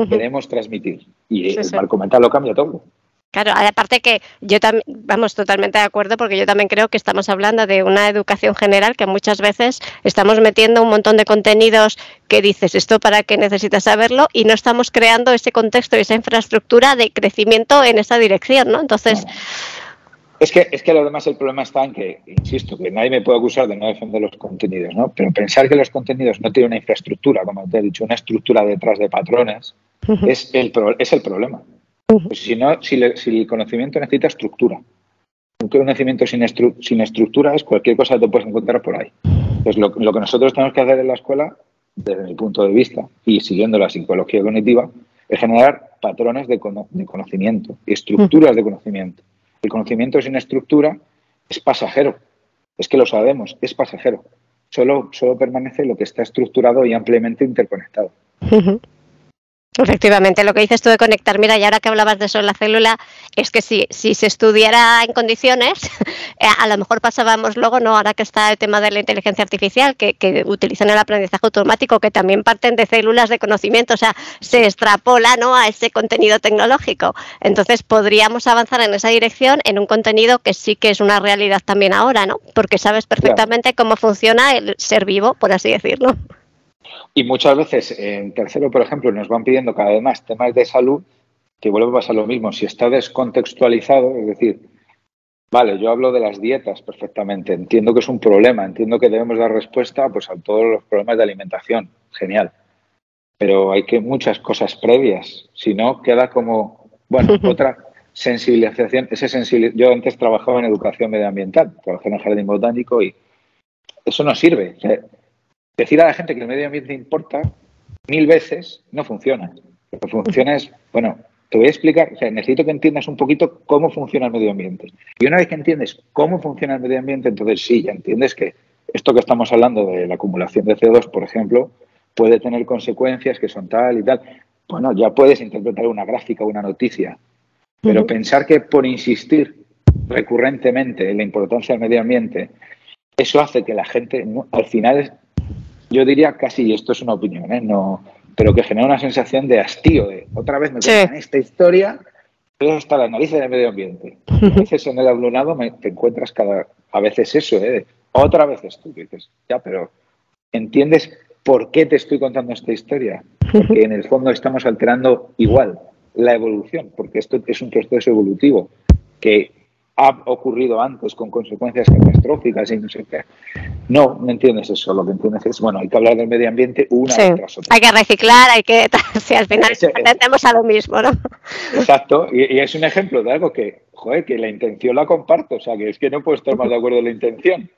queremos transmitir? Y el marco mental lo cambia todo. Claro, aparte que yo también, vamos, totalmente de acuerdo, porque yo también creo que estamos hablando de una educación general que muchas veces estamos metiendo un montón de contenidos que dices, esto para qué necesitas saberlo, y no estamos creando ese contexto y esa infraestructura de crecimiento en esa dirección, ¿no? Entonces... Es que, es que lo demás el problema está en que, insisto, que nadie me puede acusar de no defender los contenidos, ¿no? Pero pensar que los contenidos no tienen una infraestructura, como te he dicho, una estructura detrás de patrones, es, el, es el problema. Si, no, si, el conocimiento necesita estructura. Un conocimiento sin, sin, estructura es cualquier cosa que te puedes encontrar por ahí. Lo, que nosotros tenemos que hacer en la escuela, desde mi punto de vista, y siguiendo la psicología cognitiva, es generar patrones de, conocimiento y estructuras de conocimiento. El conocimiento sin estructura es pasajero. Es que lo sabemos, es pasajero. Solo, solo permanece lo que está estructurado y ampliamente interconectado. Efectivamente, lo que dices tú de conectar, mira, y ahora que hablabas de eso en la célula, es que si, si se estudiara en condiciones, eh, a lo mejor pasábamos luego, ¿no? Ahora que está el tema de la inteligencia artificial, que, que, utilizan el aprendizaje automático, que también parten de células de conocimiento, o sea, se extrapola, ¿no? A ese contenido tecnológico. Entonces, podríamos avanzar en esa dirección en un contenido que sí que es una realidad también ahora, ¿no? Porque sabes perfectamente cómo funciona el ser vivo, por así decirlo. Y muchas veces en tercero, por ejemplo, nos van pidiendo cada vez más temas de salud, que vuelve a pasar lo mismo. Si está descontextualizado, es decir, vale, yo hablo de las dietas perfectamente, entiendo que es un problema, entiendo que debemos dar respuesta pues, a todos los problemas de alimentación, genial. Pero hay que muchas cosas previas, si no queda como, bueno, otra sensibilización, ese yo antes trabajaba en educación medioambiental, trabajé en el jardín botánico y eso no sirve decir a la gente que el medio ambiente importa mil veces no funciona. Lo que funciona es, bueno, te voy a explicar, o sea, necesito que entiendas un poquito cómo funciona el medio ambiente. Y una vez que entiendes cómo funciona el medio ambiente, entonces sí, ya entiendes que esto que estamos hablando de la acumulación de CO2, por ejemplo, puede tener consecuencias que son tal y tal. Bueno, ya puedes interpretar una gráfica o una noticia, pero pensar que por insistir recurrentemente en la importancia del medio ambiente, eso hace que la gente al final yo diría casi, y esto es una opinión, ¿eh? no, pero que genera una sensación de hastío, de otra vez me cuentan esta historia, pero hasta la nariz del medio ambiente. A veces en el alumnado me, te encuentras cada, a veces eso, ¿eh? otra vez esto, dices, ya, pero ¿entiendes por qué te estoy contando esta historia? Porque en el fondo estamos alterando igual la evolución, porque esto es un proceso evolutivo que ha ocurrido antes con consecuencias catastróficas y no sé qué. No, no entiendes eso. Lo que entiendes es, bueno, hay que hablar del medio ambiente una sí. tras otra. Hay que reciclar, hay que. Si al final tendemos a lo mismo, ¿no? Exacto. Y, es un ejemplo de algo que, joder, que la intención la comparto. O sea, que es que no puedo estar más de acuerdo en la intención.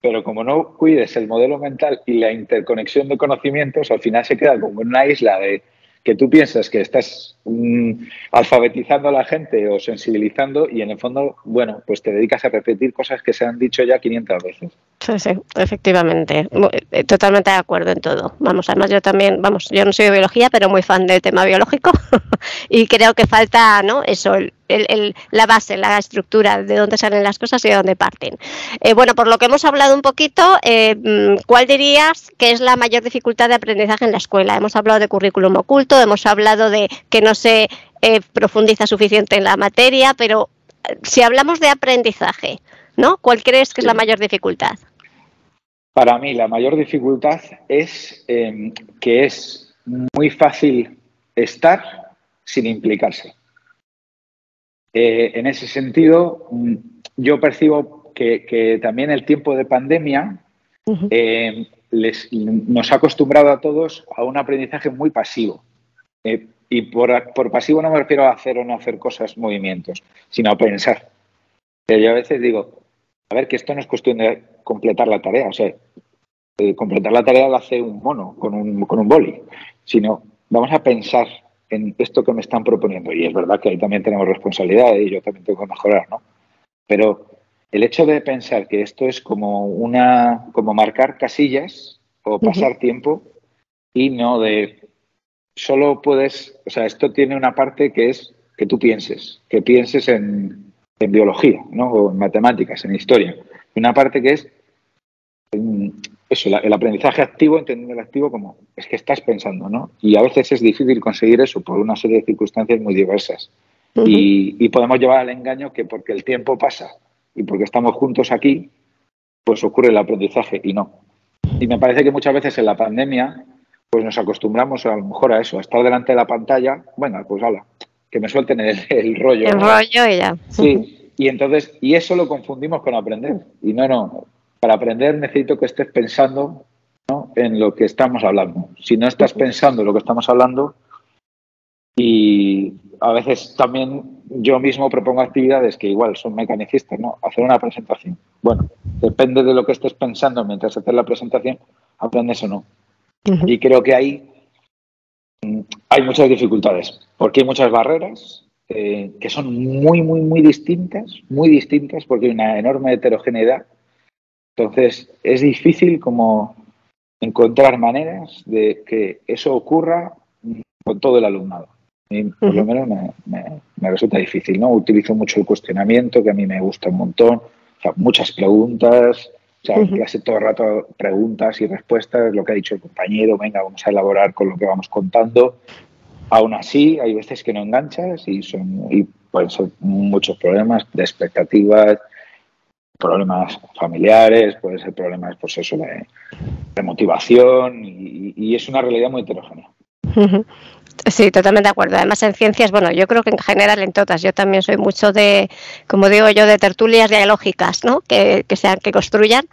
Pero como no cuides el modelo mental y la interconexión de conocimientos, al final se queda como una isla de que tú piensas que estás mm, alfabetizando a la gente o sensibilizando y en el fondo, bueno, pues te dedicas a repetir cosas que se han dicho ya 500 veces. Sí, sí, efectivamente. Eh, totalmente de acuerdo en todo. Vamos, además yo también, vamos, yo no soy de biología, pero muy fan del tema biológico y creo que falta, ¿no? Eso, el, la base, la estructura, de dónde salen las cosas y de dónde parten. Eh, bueno, por lo que hemos hablado un poquito, eh, mm, ¿cuál dirías que es la mayor dificultad de aprendizaje en la escuela? Hemos hablado de currículum oculto, hemos hablado de que no se eh, profundiza suficiente en la materia, pero si hablamos de aprendizaje, ¿no? ¿Cuál crees que es la mayor dificultad? Para mí, la mayor dificultad es em, que es muy fácil estar sin implicarse. Eh, en ese sentido, mm, yo percibo que, también el tiempo de pandemia eh, les, nos ha acostumbrado a todos a un aprendizaje muy pasivo. Eh, y por, pasivo no me refiero a hacer o no hacer cosas, movimientos, sino a pensar. yo a veces digo, a ver, que esto no es cuestión de completar la tarea. O sea, completar la tarea la hace un mono con un, con un boli, sino vamos a pensar en esto que me están proponiendo. Y es verdad que ahí también tenemos responsabilidad y yo también tengo que mejorar, ¿no? Pero el hecho de pensar que esto es como una, como marcar casillas o pasar tiempo y no de solo puedes, o sea, esto tiene una parte que es que tú pienses, que pienses en, biología, ¿no? O en matemáticas, en historia. Y una parte que es eso, el aprendizaje activo, entendiendo el activo como es que estás pensando, ¿no? Y a veces es difícil conseguir eso por una serie de circunstancias muy diversas. y, podemos llevar al engaño que porque el tiempo pasa y porque estamos juntos aquí, pues ocurre el aprendizaje y no. Y me parece que muchas veces en la pandemia, pues nos acostumbramos a lo mejor a eso, a estar delante de la pantalla, bueno, pues hala, que me suelten el, rollo. El rollo y ya. Sí, y entonces, y eso lo confundimos con aprender. Y no, no, para aprender necesito que estés pensando en lo que estamos hablando. Si no estás pensando en lo que estamos hablando, y a veces también yo mismo propongo actividades que igual son mecanicistas, ¿no? Hacer una presentación. Bueno, depende de lo que estés pensando mientras haces la presentación, aprendes o no. Y creo que hay, mm, hay muchas dificultades, porque hay muchas barreras eh, que son muy, muy, muy distintas, muy distintas, porque hay una enorme heterogeneidad entonces, es difícil como encontrar maneras de que eso ocurra con todo el alumnado. Y por lo menos me, resulta difícil, ¿no? Utilizo mucho el cuestionamiento, que a mí me gusta un montón, o sea, muchas preguntas, o sea, en clase todo el rato preguntas y respuestas, lo que ha dicho el compañero, venga, vamos a elaborar con lo que vamos contando. Aún así, hay veces que no enganchas y, son, y pueden ser muchos problemas de expectativas, problemas familiares, puede ser problemas pues eso, de, motivación y, es una realidad muy heterogénea. Sí, totalmente de acuerdo. Además, en ciencias, bueno, yo creo que en general en todas, yo también soy mucho de, como digo yo, de tertulias dialógicas, ¿no? Que, que sean, que construyan.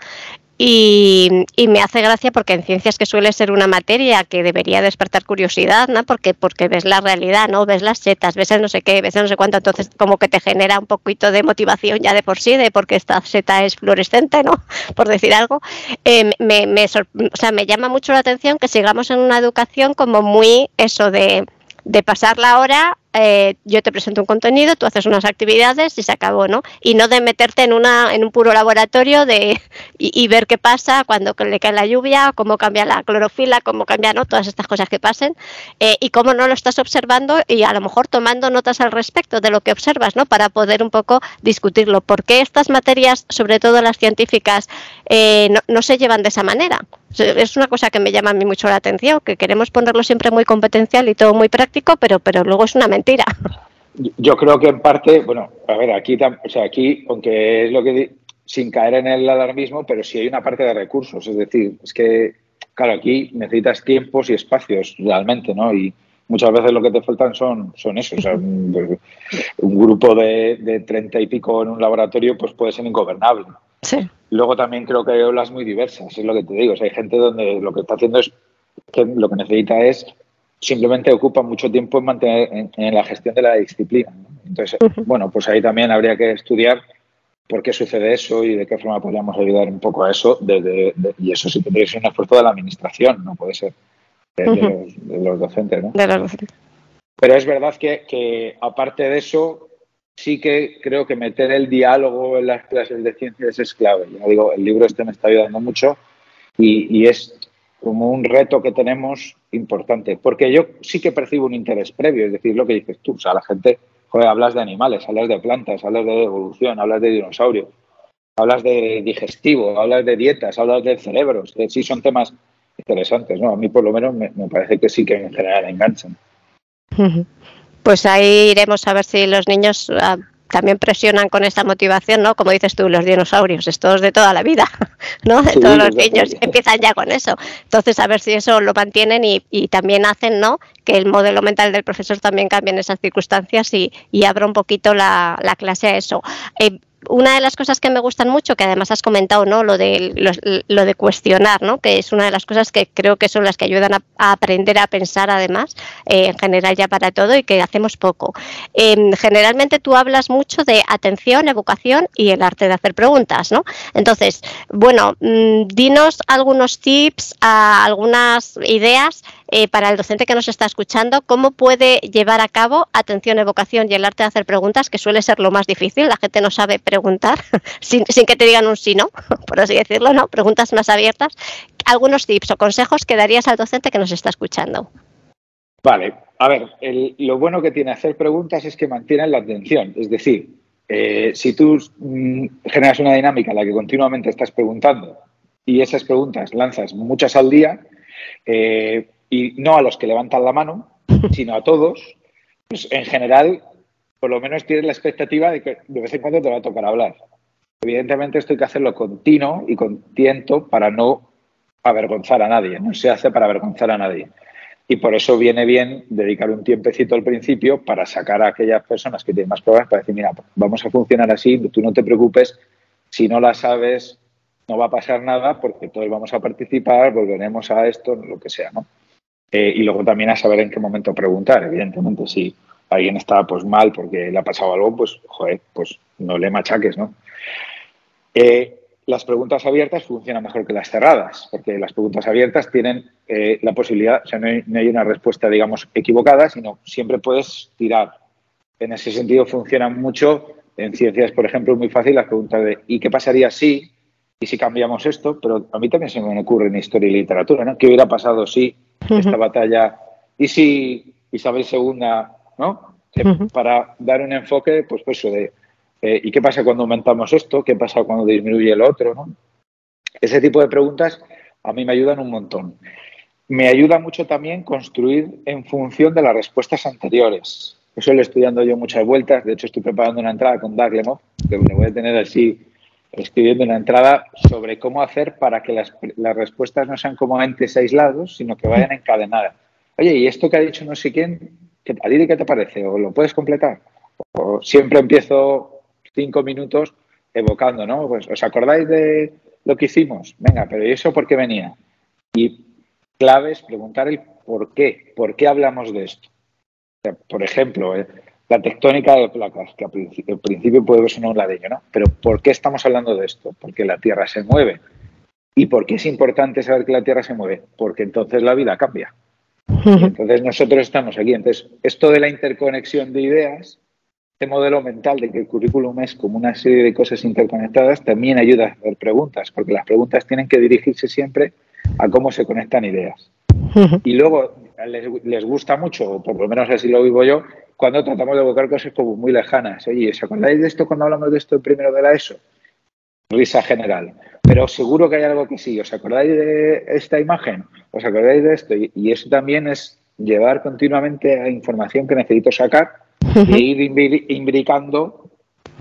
Y, me hace gracia porque en ciencias que suele ser una materia que debería despertar curiosidad, ¿no? Porque, porque ves la realidad, ¿no? Ves las setas, ves el no sé qué, ves el no sé cuánto, entonces como que te genera un poquito de motivación ya de por sí, de porque esta seta es fluorescente, ¿no? Por decir algo. Eh, me, me, o sea, me llama mucho la atención que sigamos en una educación como muy eso de de pasar la hora, eh, yo te presento un contenido, tú haces unas actividades y se acabó, ¿no? Y no de meterte en una en un puro laboratorio de y, ver qué pasa cuando le cae la lluvia, cómo cambia la clorofila, cómo cambian ¿no? todas estas cosas que pasen eh, y cómo no lo estás observando y a lo mejor tomando notas al respecto de lo que observas, ¿no? Para poder un poco discutirlo. ¿Por qué estas materias, sobre todo las científicas, eh, no, no se llevan de esa manera? Es una cosa que me llama a mí mucho la atención, que queremos ponerlo siempre muy competencial y todo muy práctico, pero, pero luego es una mentira. Yo creo que en parte, bueno, a ver, aquí, o sea, aquí, aunque es lo que sin caer en el alarmismo, pero sí hay una parte de recursos, es decir, es que, claro, aquí necesitas tiempos y espacios realmente, ¿no? Y muchas veces lo que te faltan son, son eso, o sea, un, grupo de treinta y pico en un laboratorio, pues puede ser ingobernable. Luego también creo que hay olas muy diversas, es lo que te digo. hay gente donde lo que está haciendo es que lo que necesita es simplemente ocupa mucho tiempo en mantener en, la gestión de la disciplina. Entonces, bueno, pues ahí también habría que estudiar por qué sucede eso y de qué forma podríamos ayudar un poco a eso. y eso sí tendría que ser un esfuerzo de la administración, no puede ser de, los, docentes. ¿no? Pero es verdad que, que aparte de eso, sí que creo que meter el diálogo en las clases de ciencias es clave. Ya digo, el libro este me está ayudando mucho y, es como un reto que tenemos importante, porque yo sí que percibo un interés previo, es decir, lo que dices tú, o sea, la gente, joder, hablas de animales, hablas de plantas, hablas de evolución, hablas de dinosaurios, hablas de digestivo, hablas de dietas, hablas de cerebros, sí son temas interesantes, ¿no? A mí por lo menos me, me parece que sí que en general enganchan pues ahí iremos a ver si los niños ah, también presionan con esta motivación, ¿no? Como dices tú, los dinosaurios, estos de toda la vida, ¿no? De todos los niños empiezan ya con eso. Entonces, a ver si eso lo mantienen y, también hacen, ¿no? Que el modelo mental del profesor también cambie en esas circunstancias y, abra un poquito la, clase a eso. Eh, una de las cosas que me gustan mucho, que además has comentado, ¿no? Lo de, lo, de cuestionar, ¿no? Que es una de las cosas que creo que son las que ayudan a, aprender a pensar, además, eh, en general ya para todo y que hacemos poco. Em, generalmente tú hablas mucho de atención, educación y el arte de hacer preguntas, ¿no? Entonces, bueno, mm, dinos algunos tips, algunas ideas eh, para el docente que nos está escuchando, cómo puede llevar a cabo atención, evocación y el arte de hacer preguntas, que suele ser lo más difícil. La gente no sabe preguntar sin, que te digan un sí, no, por así decirlo, ¿no? Preguntas más abiertas. Algunos tips o consejos que darías al docente que nos está escuchando. Vale, a ver, lo bueno que tiene hacer preguntas es que mantienen la atención. Es decir, eh, si tú mm, generas una dinámica en la que continuamente estás preguntando y esas preguntas lanzas muchas al día, eh, y no a los que levantan la mano, sino a todos, pues en general, por lo menos tienes la expectativa de que de vez en cuando te va a tocar hablar. Evidentemente esto hay que hacerlo continuo y con tiento para no avergonzar a nadie, no se hace para avergonzar a nadie. Y por eso viene bien dedicar un tiempecito al principio para sacar a aquellas personas que tienen más problemas para decir, mira, vamos a funcionar así, tú no te preocupes, si no la sabes, no va a pasar nada porque todos vamos a participar, volveremos a esto, lo que sea, ¿no? Eh, y luego también a saber en qué momento preguntar, evidentemente, si alguien está pues mal porque le ha pasado algo, pues, pues no le machaques, ¿no? Eh, las preguntas abiertas funcionan mejor que las cerradas, porque las preguntas abiertas tienen eh, la posibilidad, o sea, no hay, no hay, una respuesta, digamos, equivocada, sino siempre puedes tirar. En ese sentido funcionan mucho, en ciencias, por ejemplo, muy fácil las preguntas de ¿y qué pasaría si? ¿Y si cambiamos esto? Pero a mí también se me ocurre en historia y literatura, ¿no? ¿Qué hubiera pasado si esta batalla? ¿Y si Isabel II, ¿no? Para dar un enfoque, pues, pues eso de eh, ¿Y qué pasa cuando aumentamos esto? ¿Qué pasa cuando disminuye el otro? ¿no? Ese tipo de preguntas a mí me ayudan un montón. Me ayuda mucho también construir en función de las respuestas anteriores. Eso lo estoy dando yo muchas vueltas. De hecho, estoy preparando una entrada con Doug Lemov, que me voy a tener así escribiendo una entrada sobre cómo hacer para que las, las, respuestas no sean como entes aislados, sino que vayan encadenadas. Oye, ¿y esto que ha dicho no sé quién? ¿A ti qué te parece? ¿O lo puedes completar? O siempre empiezo cinco minutos evocando, ¿no? Pues, ¿os acordáis de lo que hicimos? Venga, pero ¿y eso por qué venía? Y clave es preguntar el por qué, por qué hablamos de esto. Por ejemplo, eh, la tectónica de placas, que al principio, al principio puede ser un ladrillo, ¿no? Pero ¿por qué estamos hablando de esto? Porque la Tierra se mueve. ¿Y por qué es importante saber que la Tierra se mueve? Porque entonces la vida cambia. Y entonces nosotros estamos aquí. Entonces, esto de la interconexión de ideas este modelo mental de que el currículum es como una serie de cosas interconectadas también ayuda a hacer preguntas, porque las preguntas tienen que dirigirse siempre a cómo se conectan ideas. Y luego les, gusta mucho, o por lo menos así lo vivo yo, cuando tratamos de evocar cosas como muy lejanas. Oye, ¿os acordáis de esto cuando hablamos de esto primero de la ESO? Risa general. Pero seguro que hay algo que sí. ¿Os acordáis de esta imagen? ¿Os acordáis de esto? Y, eso también es llevar continuamente a información que necesito sacar e ir imbricando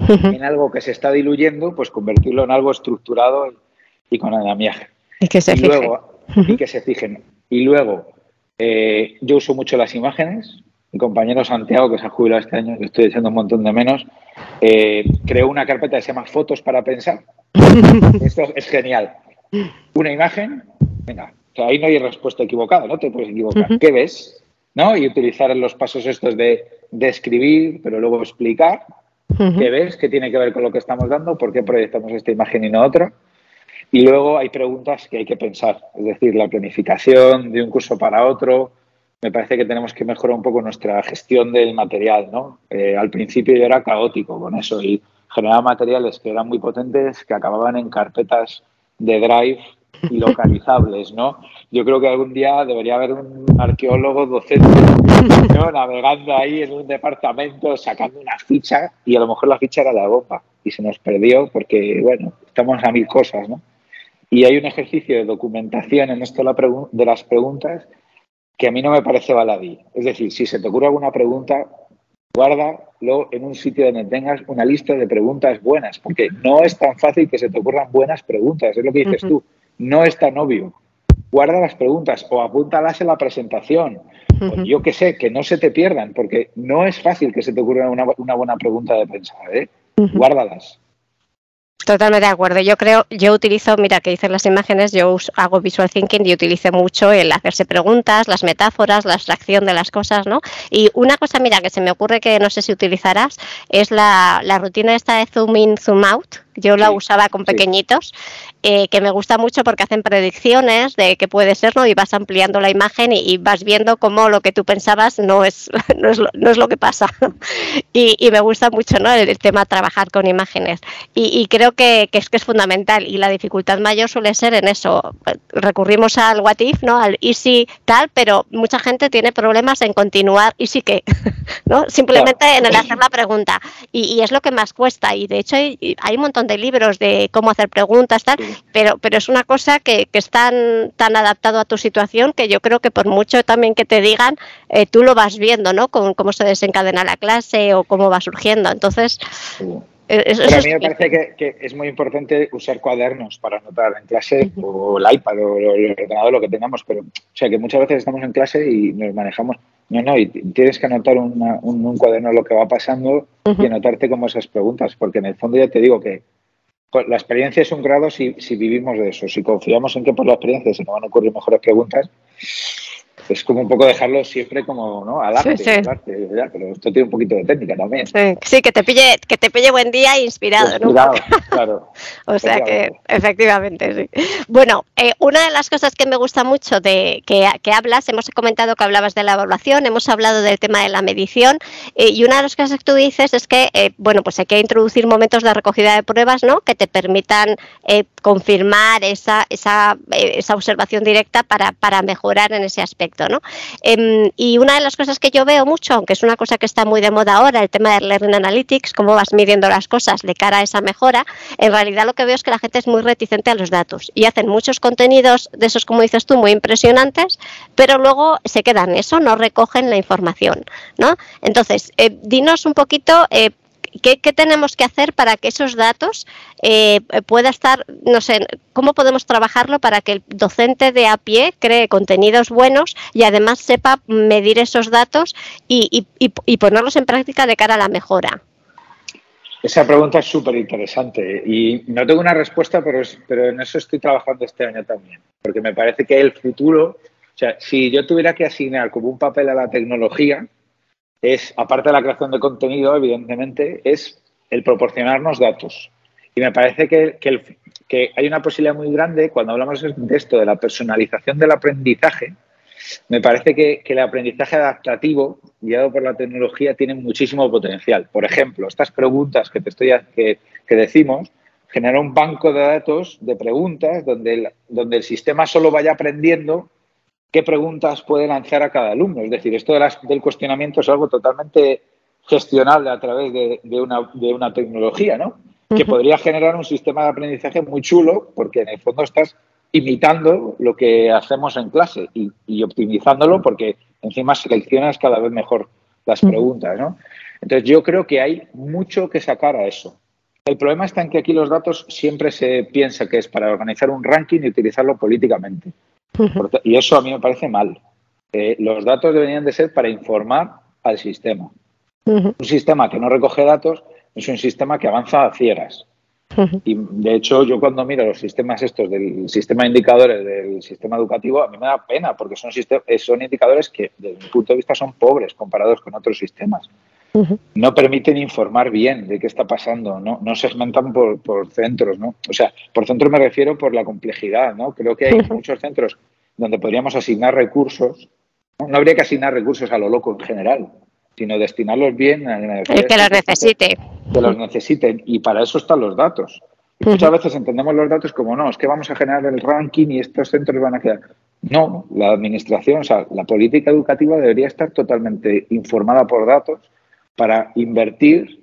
en algo que se está diluyendo, pues convertirlo en algo estructurado y, con andamiaje. Y que se y Luego, y que se fijen. Y luego, eh, yo uso mucho las imágenes. Mi compañero Santiago, que se ha jubilado este año, que estoy echando un montón de menos, eh, creó una carpeta que se llama Fotos para pensar. Esto es genial. Una imagen, venga, ahí no hay respuesta equivocada, no te puedes equivocar. ¿Qué ves? ¿No? Y utilizar los pasos estos de describir, pero luego explicar qué ves, qué tiene que ver con lo que estamos dando, por qué proyectamos esta imagen y no otra. Y luego hay preguntas que hay que pensar, es decir, la planificación de un curso para otro. Me parece que tenemos que mejorar un poco nuestra gestión del material, ¿no? Eh, al principio era caótico con eso y generaba materiales que eran muy potentes, que acababan en carpetas de Drive y localizables, ¿no? Yo creo que algún día debería haber un arqueólogo docente navegando ahí en un departamento, sacando una ficha y a lo mejor la ficha era la bomba y se nos perdió porque, bueno, estamos a mil cosas, ¿no? Y hay un ejercicio de documentación en esto de las preguntas que a mí no me parece baladí. Es decir, si se te ocurre alguna pregunta, guárdalo en un sitio donde tengas una lista de preguntas buenas, porque no es tan fácil que se te ocurran buenas preguntas, es lo que dices tú no es tan obvio. Guarda las preguntas o apúntalas en la presentación. yo que sé, que no se te pierdan, porque no es fácil que se te ocurra una, buena pregunta de pensar. ¿eh? Guárdalas. Totalmente de acuerdo. Yo creo, yo utilizo, mira que dicen las imágenes, yo hago visual thinking y utilizo mucho el hacerse preguntas, las metáforas, la abstracción de las cosas, ¿no? Y una cosa, mira, que se me ocurre que no sé si utilizarás, es la, la rutina esta de zoom in, zoom out, yo la usaba con pequeñitos, eh, que me gusta mucho porque hacen predicciones de qué puede ser, ¿no? Y vas ampliando la imagen y, vas viendo cómo lo que tú pensabas no es, no es, lo, no es lo que pasa. y, y, me gusta mucho, ¿no? El, tema trabajar con imágenes. Y, y creo que, que, es que es fundamental. Y la dificultad mayor suele ser en eso. Recurrimos al what if, ¿no? Al easy tal, pero mucha gente tiene problemas en continuar y sí que, ¿no? Simplemente en el hacer la pregunta. Y, y, es lo que más cuesta. Y de hecho hay, hay un montón montón de libros de cómo hacer preguntas, tal, pero, pero es una cosa que, que es tan, tan adaptado a tu situación que yo creo que por mucho también que te digan, eh, tú lo vas viendo, ¿no? Con cómo se desencadena la clase o cómo va surgiendo. Entonces, a mí me parece que, es muy importante usar cuadernos para anotar en clase o el iPad o el ordenador, lo que tengamos, pero o sea que muchas veces estamos en clase y nos manejamos, no, no, y tienes que anotar un, un, cuaderno lo que va pasando y anotarte como esas preguntas, porque en el fondo ya te digo que la experiencia es un grado si, si vivimos de eso, si confiamos en que por la experiencia se nos van a ocurrir mejores preguntas, es como un poco dejarlo siempre como ¿no? al arte, pero esto tiene un poquito de técnica también. Sí, que te pille, que te pille buen día e inspirado, inspirado claro. o sea que efectivamente, sí. Bueno, eh, una de las cosas que me gusta mucho de que, que, hablas, hemos comentado que hablabas de la evaluación, hemos hablado del tema de la medición, eh, y una de las cosas que tú dices es que, eh, bueno, pues hay que introducir momentos de recogida de pruebas, ¿no? Que te permitan confirmar esa, esa, esa observación directa para, para mejorar en ese aspecto. Em, y una de las cosas que yo veo mucho, aunque es una cosa que está muy de moda ahora, el tema del Learning Analytics, cómo vas midiendo las cosas de cara a esa mejora, en realidad lo que veo es que la gente es muy reticente a los datos y hacen muchos contenidos de esos, como dices tú, muy impresionantes, pero luego se quedan eso, no recogen la información, ¿no? Entonces, eh, dinos un poquito eh, ¿Qué, tenemos que hacer para que esos datos eh, pueda estar, no sé, cómo podemos trabajarlo para que el docente de a pie cree contenidos buenos y además sepa medir esos datos y, ponerlos en práctica de cara a la mejora? Esa pregunta es súper interesante y no tengo una respuesta, pero, pero en eso estoy trabajando este año también, porque me parece que el futuro, o sea, si yo tuviera que asignar como un papel a la tecnología, es, aparte de la creación de contenido, evidentemente, es el proporcionarnos datos. Y me parece que, que, hay una posibilidad muy grande cuando hablamos de esto, de la personalización del aprendizaje. Me parece que, el aprendizaje adaptativo, guiado por la tecnología, tiene muchísimo potencial. Por ejemplo, estas preguntas que te estoy que, que decimos, generar un banco de datos de preguntas donde donde el sistema solo vaya aprendiendo qué preguntas puede lanzar a cada alumno. Es decir, esto del cuestionamiento es algo totalmente gestionable a través de, una, tecnología, ¿no? Que podría generar un sistema de aprendizaje muy chulo porque en el fondo estás imitando lo que hacemos en clase y, optimizándolo porque encima seleccionas cada vez mejor las preguntas, ¿no? Entonces yo creo que hay mucho que sacar a eso. El problema está en que aquí los datos siempre se piensa que es para organizar un ranking y utilizarlo políticamente. Y eso a mí me parece mal. Eh, los datos deberían de ser para informar al sistema. Un sistema que no recoge datos es un sistema que avanza a ciegas. Y de hecho, yo cuando miro los sistemas estos del sistema de indicadores del sistema educativo, a mí me da pena porque son, son indicadores que, desde mi punto de vista, son pobres comparados con otros sistemas. No permiten informar bien de qué está pasando, no, no segmentan por, por, centros, ¿no? O sea, por centros me refiero por la complejidad, ¿no? Creo que hay muchos centros donde podríamos asignar recursos. No, habría que asignar recursos a lo loco en general, sino destinarlos bien a el que los necesite. Que los necesiten. Y para eso están los datos. muchas veces entendemos los datos como no, es que vamos a generar el ranking y estos centros van a quedar. No, la administración, o sea, la política educativa debería estar totalmente informada por datos para invertir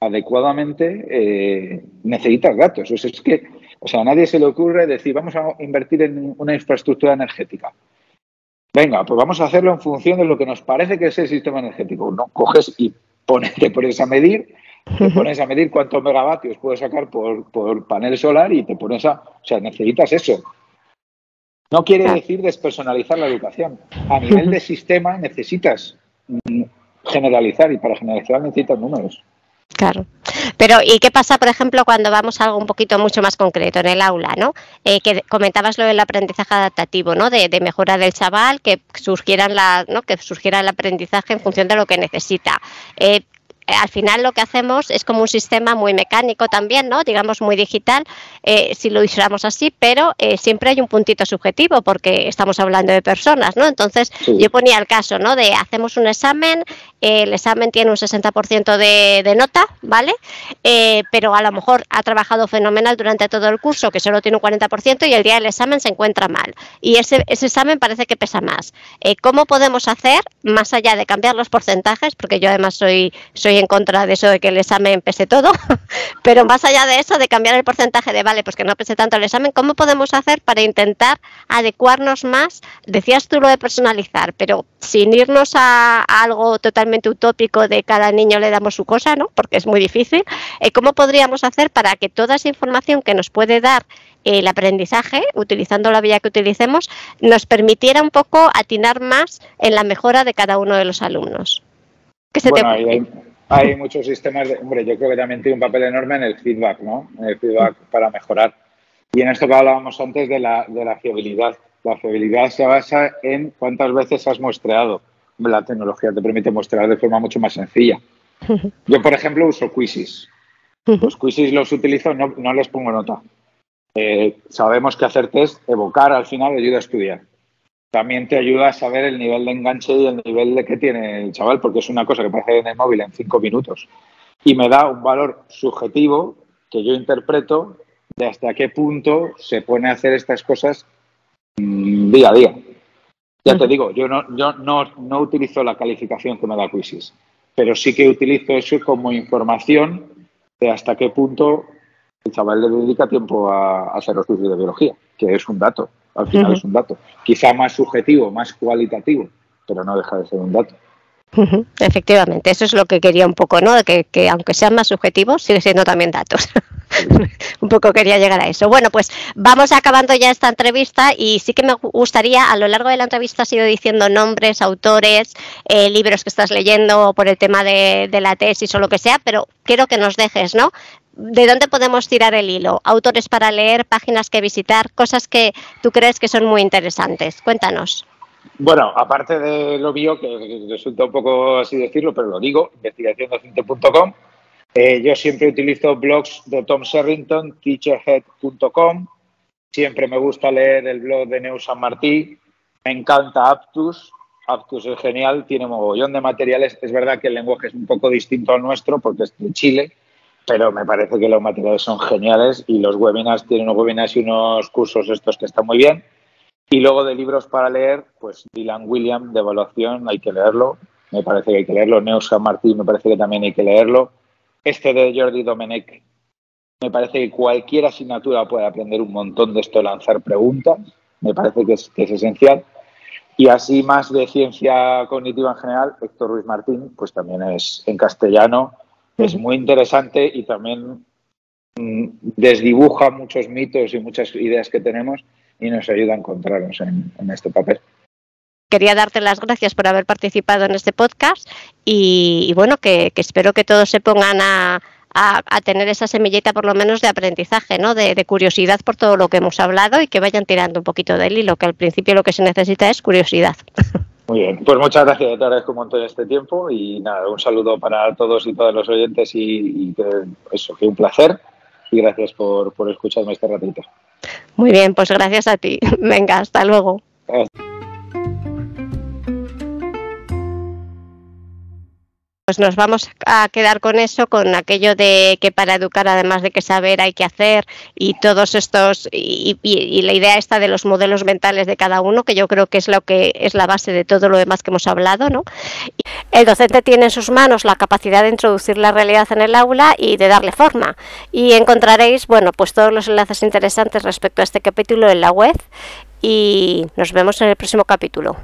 adecuadamente eh, necesitas datos. O sea, es que, o sea, a nadie se le ocurre decir, vamos a invertir en una infraestructura energética. Venga, pues vamos a hacerlo en función de lo que nos parece que es el sistema energético. No coges y pones, te pones a medir, te pones a medir cuántos megavatios puedes sacar por, por panel solar y te pones a. O sea, necesitas eso. No quiere decir despersonalizar la educación. A nivel de sistema necesitas mm, generalizar y para generalizar necesitas números. Claro. Pero, ¿y qué pasa, por ejemplo, cuando vamos a algo un poquito mucho más concreto en el aula, ¿no? Eh, que comentabas lo del aprendizaje adaptativo, ¿no? De, mejora del chaval, que surgiera la, ¿no? Que surgiera el aprendizaje en función de lo que necesita. Eh, al final lo que hacemos es como un sistema muy mecánico también, ¿no? Digamos muy digital, eh, si lo hiciéramos así, pero eh, siempre hay un puntito subjetivo porque estamos hablando de personas, ¿no? Entonces yo ponía el caso, ¿no? De hacemos un examen, el examen tiene un 60% de, de, nota, ¿vale? Eh, pero a lo mejor ha trabajado fenomenal durante todo el curso, que solo tiene un 40% y el día del examen se encuentra mal. Y ese, ese examen parece que pesa más. ¿Cómo podemos hacer, más allá de cambiar los porcentajes, porque yo además soy, soy estoy en contra de eso de que el examen pese todo, pero más allá de eso, de cambiar el porcentaje de vale, pues que no pese tanto el examen, ¿cómo podemos hacer para intentar adecuarnos más? Decías tú lo de personalizar, pero sin irnos a, algo totalmente utópico de cada niño le damos su cosa, ¿no? Porque es muy difícil. Eh, ¿Cómo podríamos hacer para que toda esa información que nos puede dar el aprendizaje, utilizando la vía que utilicemos, nos permitiera un poco atinar más en la mejora de cada uno de los alumnos. bueno, hay, muchos sistemas, de, hombre, yo creo que también tiene un papel enorme en el feedback, ¿no? En el feedback para mejorar. Y en esto que hablábamos antes de la, de la fiabilidad. La fiabilidad se basa en cuántas veces has muestreado. La tecnología te permite muestrear de forma mucho más sencilla. Yo, por ejemplo, uso quizzes. Los quizzes los utilizo, no, no les pongo nota. Eh, sabemos que hacer test, evocar al final ayuda a estudiar. También te ayuda a saber el nivel de enganche y el nivel de que tiene el chaval, porque es una cosa que hacer en el móvil en cinco minutos. Y me da un valor subjetivo que yo interpreto de hasta qué punto se pone a hacer estas cosas mm, día a día. Ya te digo, yo no, yo no, no utilizo la calificación que me da Quizzes, pero sí que utilizo eso como información de hasta qué punto el chaval le dedica tiempo a, hacer los estudios de biología, que es un dato, al final es un dato. Quizá más subjetivo, más cualitativo, pero no deja de ser un dato. Efectivamente, eso es lo que quería un poco, ¿no? Que, que aunque sean más subjetivos, sigue siendo también datos. un poco quería llegar a eso. Bueno, pues vamos acabando ya esta entrevista y sí que me gustaría, a lo largo de la entrevista has ido diciendo nombres, autores, eh, libros que estás leyendo por el tema de, de, la tesis o lo que sea, pero quiero que nos dejes, ¿no? ¿De dónde podemos tirar el hilo? Autores para leer, páginas que visitar, cosas que tú crees que son muy interesantes. Cuéntanos. Bueno, aparte de lo mío, que resulta un poco así decirlo, pero lo digo, investigaciondocente.com, eh, yo siempre utilizo blogs de Tom Serrington, teacherhead.com, siempre me gusta leer el blog de Neu San Martí, me encanta Aptus, Aptus es genial, tiene mogollón de materiales, es verdad que el lenguaje es un poco distinto al nuestro porque es de Chile, pero me parece que los materiales son geniales y los webinars tienen unos webinars y unos cursos estos que están muy bien. Y luego de libros para leer, pues Dylan William de evaluación, hay que leerlo, me parece que hay que leerlo. Neus San Martín, me parece que también hay que leerlo. Este de Jordi Domenech, me parece que cualquier asignatura puede aprender un montón de esto lanzar preguntas, me parece que es, que es esencial. Y así más de ciencia cognitiva en general, Héctor Ruiz Martín, pues también es en castellano es muy interesante y también mm, desdibuja muchos mitos y muchas ideas que tenemos y nos ayuda a encontrarnos en, este papel. Quería darte las gracias por haber participado en este podcast y, bueno, que, espero que todos se pongan a, tener esa semillita por lo menos de aprendizaje, ¿no? De, de, curiosidad por todo lo que hemos hablado y que vayan tirando un poquito del hilo, que al principio lo que se necesita es curiosidad. Muy bien, pues muchas gracias, te agradezco un montón este tiempo y nada, un saludo para todos y todas los oyentes y, que eso, que un placer y gracias por, por escucharme este ratito. Muy bien, pues gracias a ti. Venga, hasta luego. Pues nos vamos a quedar con eso, con aquello de que para educar, además de que saber, hay que hacer y todos estos, y, la idea esta de los modelos mentales de cada uno, que yo creo que es lo que es la base de todo lo demás que hemos hablado, ¿no? El docente tiene en sus manos la capacidad de introducir la realidad en el aula y de darle forma. Y encontraréis, bueno, pues todos los enlaces interesantes respecto a este capítulo en la web y nos vemos en el próximo capítulo.